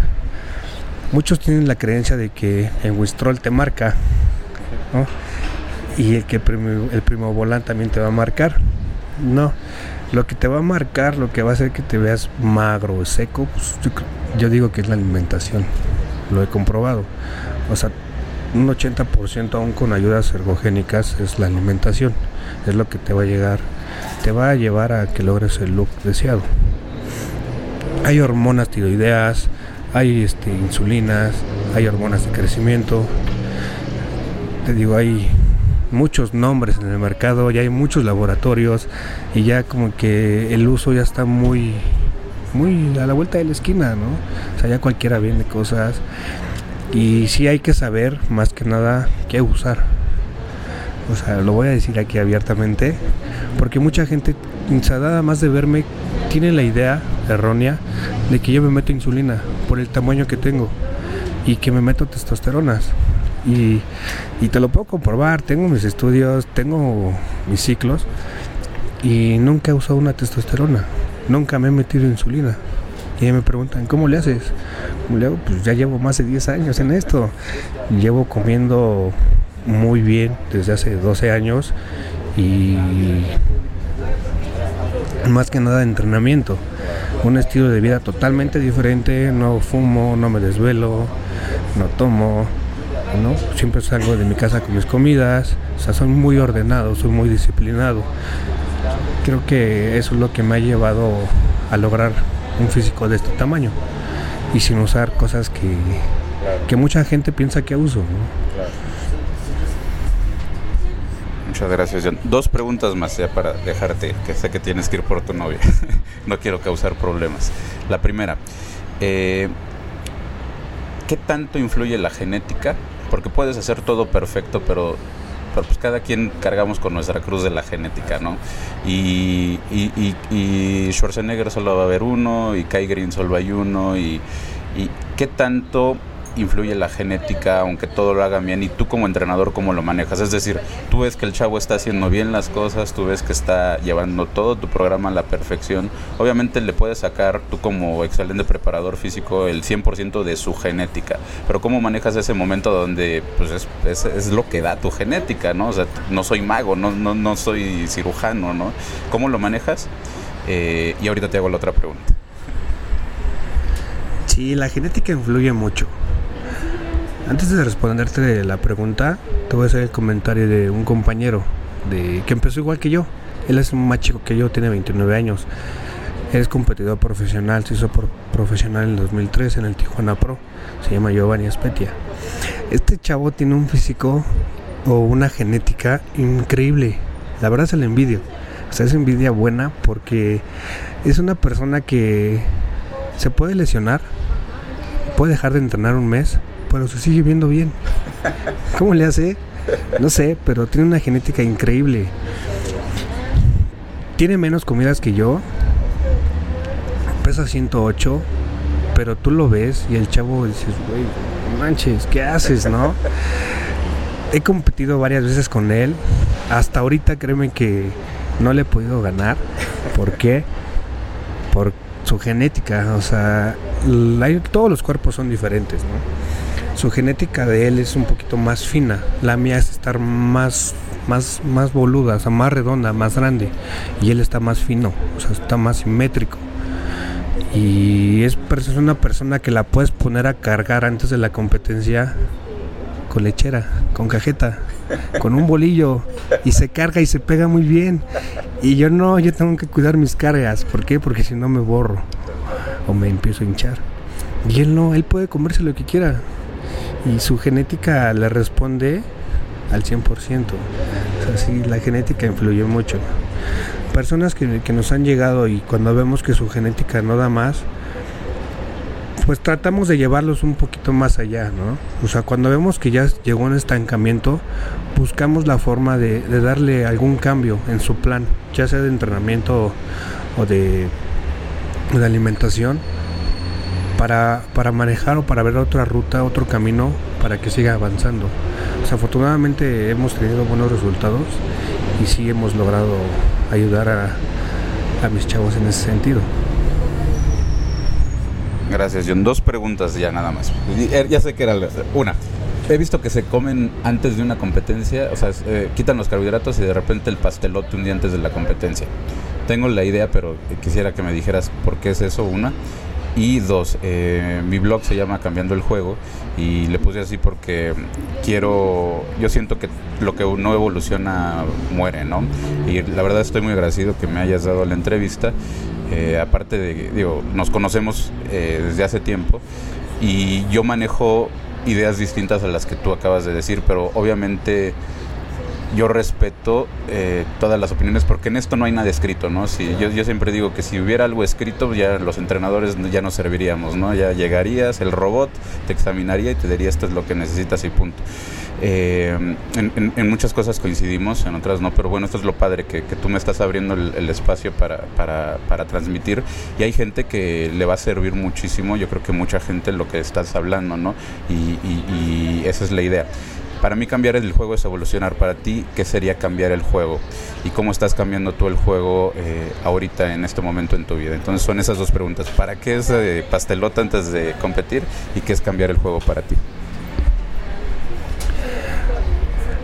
Muchos tienen la creencia de que el Wistrol te marca, ¿no? y el que primo, el primo volán también te va a marcar. No, lo que te va a marcar, lo que va a hacer que te veas magro, seco, pues, yo digo que es la alimentación. Lo he comprobado. O sea, un 80% aún con ayudas ergogénicas es la alimentación. Es lo que te va a llegar, te va a llevar a que logres el look deseado. Hay hormonas tiroideas, hay este, insulinas, hay hormonas de crecimiento. Te digo, hay muchos nombres en el mercado, ya hay muchos laboratorios y ya como que el uso ya está muy muy a la vuelta de la esquina, ¿no? O sea, ya cualquiera vende cosas y sí hay que saber más que nada qué usar. O sea, lo voy a decir aquí abiertamente porque mucha gente, o sea, nada más de verme tiene la idea errónea de que yo me meto insulina por el tamaño que tengo y que me meto testosteronas. Y, y te lo puedo comprobar, tengo mis estudios, tengo mis ciclos y nunca he usado una testosterona, nunca me he metido insulina. Y me preguntan, ¿cómo le haces? ¿Cómo le hago? Pues ya llevo más de 10 años en esto. Llevo comiendo muy bien desde hace 12 años y más que nada entrenamiento. Un estilo de vida totalmente diferente, no fumo, no me desvelo, no tomo, ¿no? Siempre salgo de mi casa con mis comidas, o sea, soy muy ordenado, soy muy disciplinado. Creo que eso es lo que me ha llevado a lograr un físico de este tamaño y sin usar cosas que, que mucha gente piensa que uso. Gracias, John. Dos preguntas más ya para dejarte, que sé que tienes que ir por tu novia. no quiero causar problemas. La primera, eh, ¿qué tanto influye la genética? Porque puedes hacer todo perfecto, pero, pues cada quien cargamos con nuestra cruz de la genética, ¿no? Y Schwarzenegger solo va a haber uno, y Kai Green solo hay uno, y, y ¿qué tanto influye la genética, aunque todo lo hagan bien, y tú como entrenador, ¿cómo lo manejas? Es decir, tú ves que el chavo está haciendo bien las cosas, tú ves que está llevando todo tu programa a la perfección, obviamente le puedes sacar, tú como excelente preparador físico, el 100% de su genética, pero ¿cómo manejas ese momento donde pues es, es, es lo que da tu genética, ¿no? O sea, no soy mago, no, no, no soy cirujano, ¿no? ¿Cómo lo manejas? Eh, y ahorita te hago la otra pregunta. Sí, la genética influye mucho. Antes de responderte la pregunta, te voy a hacer el comentario de un compañero de que empezó igual que yo. Él es más chico que yo, tiene 29 años. Es competidor profesional, se hizo por profesional en el 2003 en el Tijuana Pro. Se llama Giovanni Aspetia. Este chavo tiene un físico o una genética increíble. La verdad se le envidio. O sea, es envidia buena porque es una persona que se puede lesionar, puede dejar de entrenar un mes, pero se sigue viendo bien. ¿Cómo le hace? No sé, pero tiene una genética increíble. Tiene menos comidas que yo. Pesa 108, pero tú lo ves y el chavo dices, güey, manches, ¿qué haces, no? He competido varias veces con él. Hasta ahorita créeme que no le he podido ganar. ¿Por qué? Por su genética. O sea, todos los cuerpos son diferentes, ¿no? Su genética de él es un poquito más fina. La mía es estar más, más, más boluda, o sea, más redonda, más grande. Y él está más fino, o sea, está más simétrico. Y es, es una persona que la puedes poner a cargar antes de la competencia con lechera, con cajeta, con un bolillo. Y se carga y se pega muy bien. Y yo no, yo tengo que cuidar mis cargas. ¿Por qué? Porque si no me borro o me empiezo a hinchar. Y él no, él puede comerse lo que quiera. Y su genética le responde al 100%. O sea, la genética influye mucho. Personas que, que nos han llegado y cuando vemos que su genética no da más, pues tratamos de llevarlos un poquito más allá, ¿no? O sea, cuando vemos que ya llegó un estancamiento, buscamos la forma de, de darle algún cambio en su plan, ya sea de entrenamiento o de, de alimentación, para, para manejar o para ver otra ruta, otro camino, para que siga avanzando. Desafortunadamente hemos tenido buenos resultados y sí hemos logrado ayudar a, a mis chavos en ese sentido. Gracias, John. Dos preguntas ya nada más. Eh, Ya sé que era una. he visto que se comen antes de una competencia, o sea, eh, quitan los carbohidratos y de repente el pastelote un día antes de la competencia. Tengo la idea, pero quisiera que me dijeras por qué es eso, una. Y dos, eh, mi blog se llama Cambiando el Juego y le puse así porque quiero, yo siento que lo que no evoluciona muere, ¿no? Y la verdad estoy muy agradecido que me hayas dado la entrevista. Eh, aparte de, digo, nos conocemos eh, desde hace tiempo y yo manejo ideas distintas a las que tú acabas de decir, pero obviamente yo respeto eh, todas las opiniones porque en esto no hay nada escrito, ¿no? Si, yo, yo siempre digo que si hubiera algo escrito, ya los entrenadores ya no serviríamos, ¿no? Ya llegarías, el robot te examinaría y te diría esto es lo que necesitas y punto. Eh, en, en- en muchas cosas coincidimos, en otras no, pero bueno, esto es lo padre, que, que tú me estás abriendo el, el espacio para, para, para transmitir y hay gente que le va a servir muchísimo, yo creo que mucha gente lo que estás hablando, ¿no? Y, y- y esa es la idea. Para mí cambiar el juego es evolucionar. Para ti, ¿qué sería cambiar el juego? ¿Y cómo estás cambiando tú el juego eh, ahorita en este momento en tu vida? Entonces son esas dos preguntas. ¿Para qué es eh, pastelota antes de competir? ¿Y qué es cambiar el juego para ti?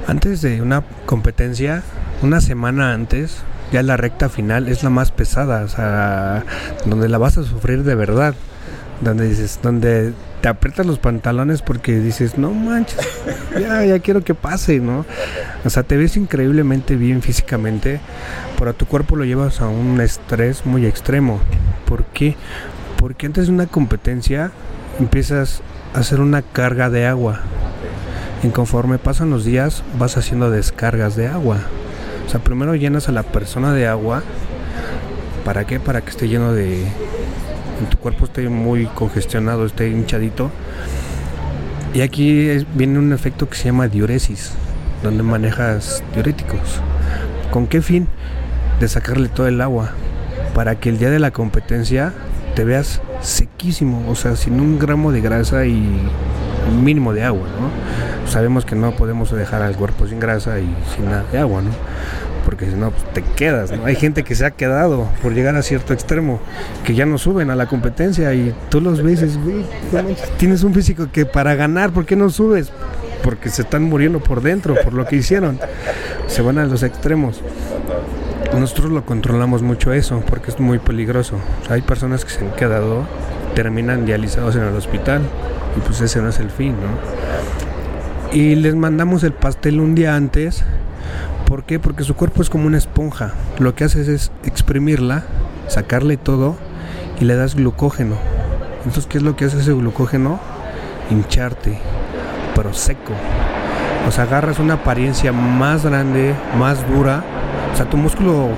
Antes de una competencia, una semana antes, ya la recta final es la más pesada, o sea, donde la vas a sufrir de verdad, donde dices, donde te aprietas los pantalones porque dices, no manches, ya, ya quiero que pase, ¿no? O sea, te ves increíblemente bien físicamente, pero a tu cuerpo lo llevas a un estrés muy extremo. ¿Por qué? Porque antes de una competencia empiezas a hacer una carga de agua. Y conforme pasan los días vas haciendo descargas de agua. O sea, primero llenas a la persona de agua. ¿Para qué? Para que esté lleno de... Tu cuerpo esté muy congestionado, esté hinchadito. Y aquí viene un efecto que se llama diuresis, donde manejas diuréticos. ¿Con qué fin? De sacarle todo el agua. Para que el día de la competencia te veas sequísimo, o sea, sin un gramo de grasa y mínimo de agua, ¿no? Sabemos que no podemos dejar al cuerpo sin grasa y sin nada de agua, ¿no? Porque si no, pues te quedas, ¿no? Hay gente que se ha quedado por llegar a cierto extremo, que ya no suben a la competencia y tú los ves "Güey, tienes un físico que para ganar, ¿por qué no subes? Porque se están muriendo por dentro, por lo que hicieron. Se van a los extremos. Nosotros lo controlamos mucho eso, porque es muy peligroso. Hay personas que se han quedado, terminan dializados en el hospital, pues ese no es el fin, ¿no? Y les mandamos el pastel un día antes. ¿Por qué? Porque su cuerpo es como una esponja. Lo que haces es exprimirla, sacarle todo y le das glucógeno. Entonces, ¿qué es lo que hace ese glucógeno? Hincharte, pero seco. O sea, agarras una apariencia más grande, más dura. O sea, tu músculo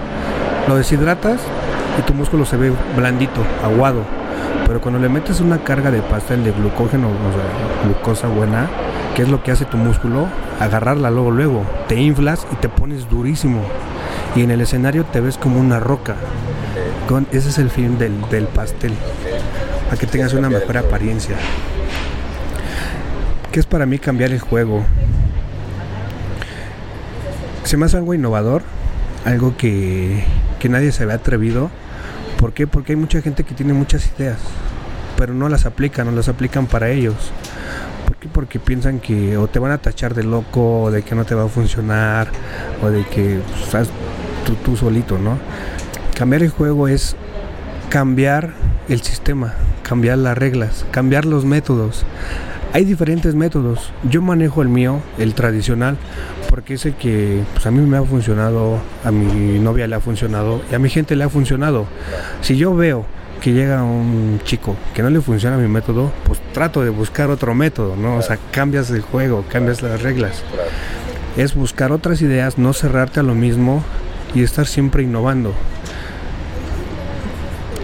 lo deshidratas y tu músculo se ve blandito, aguado. Pero cuando le metes una carga de pastel de glucógeno, o glucosa buena, ¿qué es lo que hace tu músculo? Agarrarla luego, luego. Te inflas y te pones durísimo. Y en el escenario te ves como una roca. Ese es el fin del, del pastel. Para que tengas una mejor apariencia. ¿Qué es para mí cambiar el juego? Se me hace algo innovador, algo que, que nadie se había atrevido. ¿Por qué? Porque hay mucha gente que tiene muchas ideas, pero no las aplican, no las aplican para ellos. ¿Por qué? Porque piensan que o te van a tachar de loco, o de que no te va a funcionar, o de que pues, haz tú, tú solito, ¿no? Cambiar el juego es cambiar el sistema, cambiar las reglas, cambiar los métodos. Hay diferentes métodos. Yo manejo el mío, el tradicional, porque es el que pues, a mí me ha funcionado, a mi novia le ha funcionado y a mi gente le ha funcionado. Si yo veo que llega un chico que no le funciona mi método, pues trato de buscar otro método, ¿no? O sea, cambias el juego, cambias las reglas. Es buscar otras ideas, no cerrarte a lo mismo y estar siempre innovando.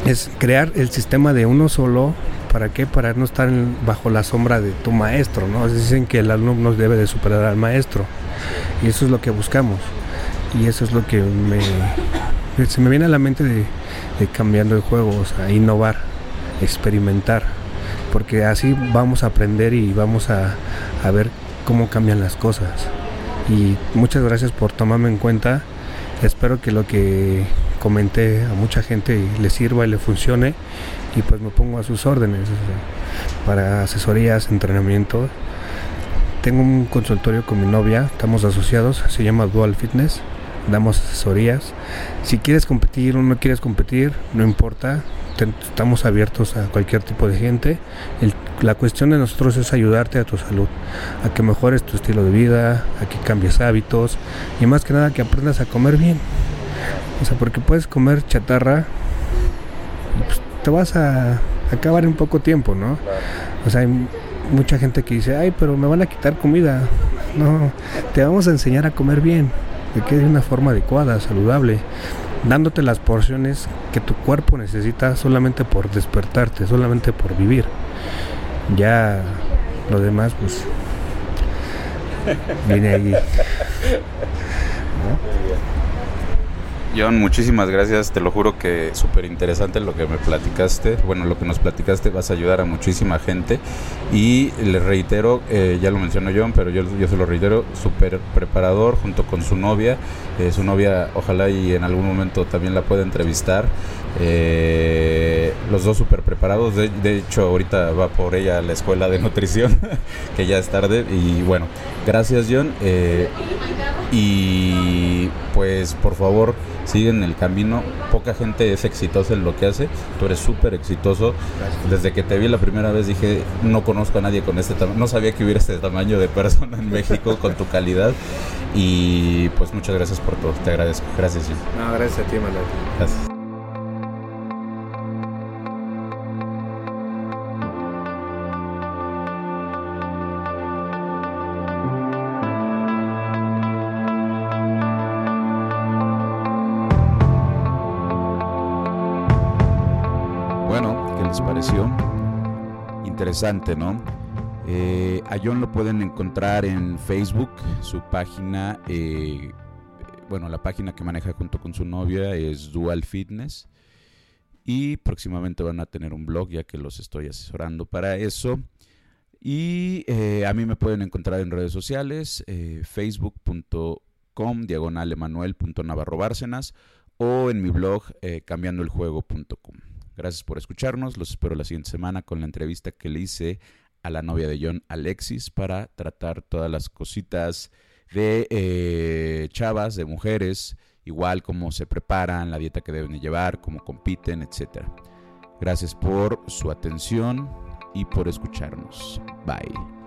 Es crear el sistema de uno solo ¿Para qué? Para no estar bajo la sombra de tu maestro, ¿no? Dicen que el alumno debe de superar al maestro. Y eso es lo que buscamos. Y eso es lo que me, se me viene a la mente de, de cambiando el juego, o sea, innovar, experimentar. Porque así vamos a aprender y vamos a, a ver cómo cambian las cosas. Y muchas gracias por tomarme en cuenta. Espero que lo que comenté a mucha gente le sirva y le funcione. Y pues me pongo a sus órdenes para asesorías, entrenamiento. tengo un consultorio con mi novia, estamos asociados, se llama Dual Fitness, damos asesorías. Si quieres competir o no quieres competir, no importa, estamos abiertos a cualquier tipo de gente. El- la cuestión de nosotros es ayudarte a tu salud, a que mejores tu estilo de vida, a que cambies hábitos y más que nada que aprendas a comer bien. O sea, porque puedes comer chatarra pues, te vas a acabar en poco tiempo, ¿no? O sea, hay mucha gente que dice, ay, pero me van a quitar comida. No, te vamos a enseñar a comer bien, de que de una forma adecuada, saludable, dándote las porciones que tu cuerpo necesita solamente por despertarte, solamente por vivir. Ya lo demás, pues, viene ahí. John, muchísimas gracias. Te lo juro que súper interesante lo que me platicaste. Bueno, lo que nos platicaste vas a ayudar a muchísima gente. Y le reitero, eh, ya lo mencionó John, pero yo, yo se lo reitero, súper preparador junto con su novia. Eh, su novia, ojalá y en algún momento también la pueda entrevistar. Eh, los dos súper preparados. De, de hecho, ahorita va por ella a la escuela de nutrición, que ya es tarde. Y bueno, gracias John. Y pues por favor siguen el camino. Poca gente es exitosa en lo que hace. Tú eres súper exitoso. Desde que te vi la primera vez dije, no conozco a nadie con este tamaño. No sabía que hubiera este tamaño de persona en México con tu calidad. Y pues muchas gracias por todo. Te agradezco. Gracias. John. No, gracias a ti, Manuel. Gracias. Interesante, ¿no? Eh, a John lo pueden encontrar en Facebook, su página, eh, bueno, la página que maneja junto con su novia es Dual Fitness. Y próximamente van a tener un blog, ya que los estoy asesorando para eso. Y eh, a mí me pueden encontrar en redes sociales, facebook.com, diagonal o en mi blog, cambiandoeljuego.com. Gracias por escucharnos. Los espero la siguiente semana con la entrevista que le hice a la novia de John, Alexis, para tratar todas las cositas de eh, chavas, de mujeres, igual cómo se preparan, la dieta que deben de llevar, cómo compiten, etc. Gracias por su atención y por escucharnos. Bye.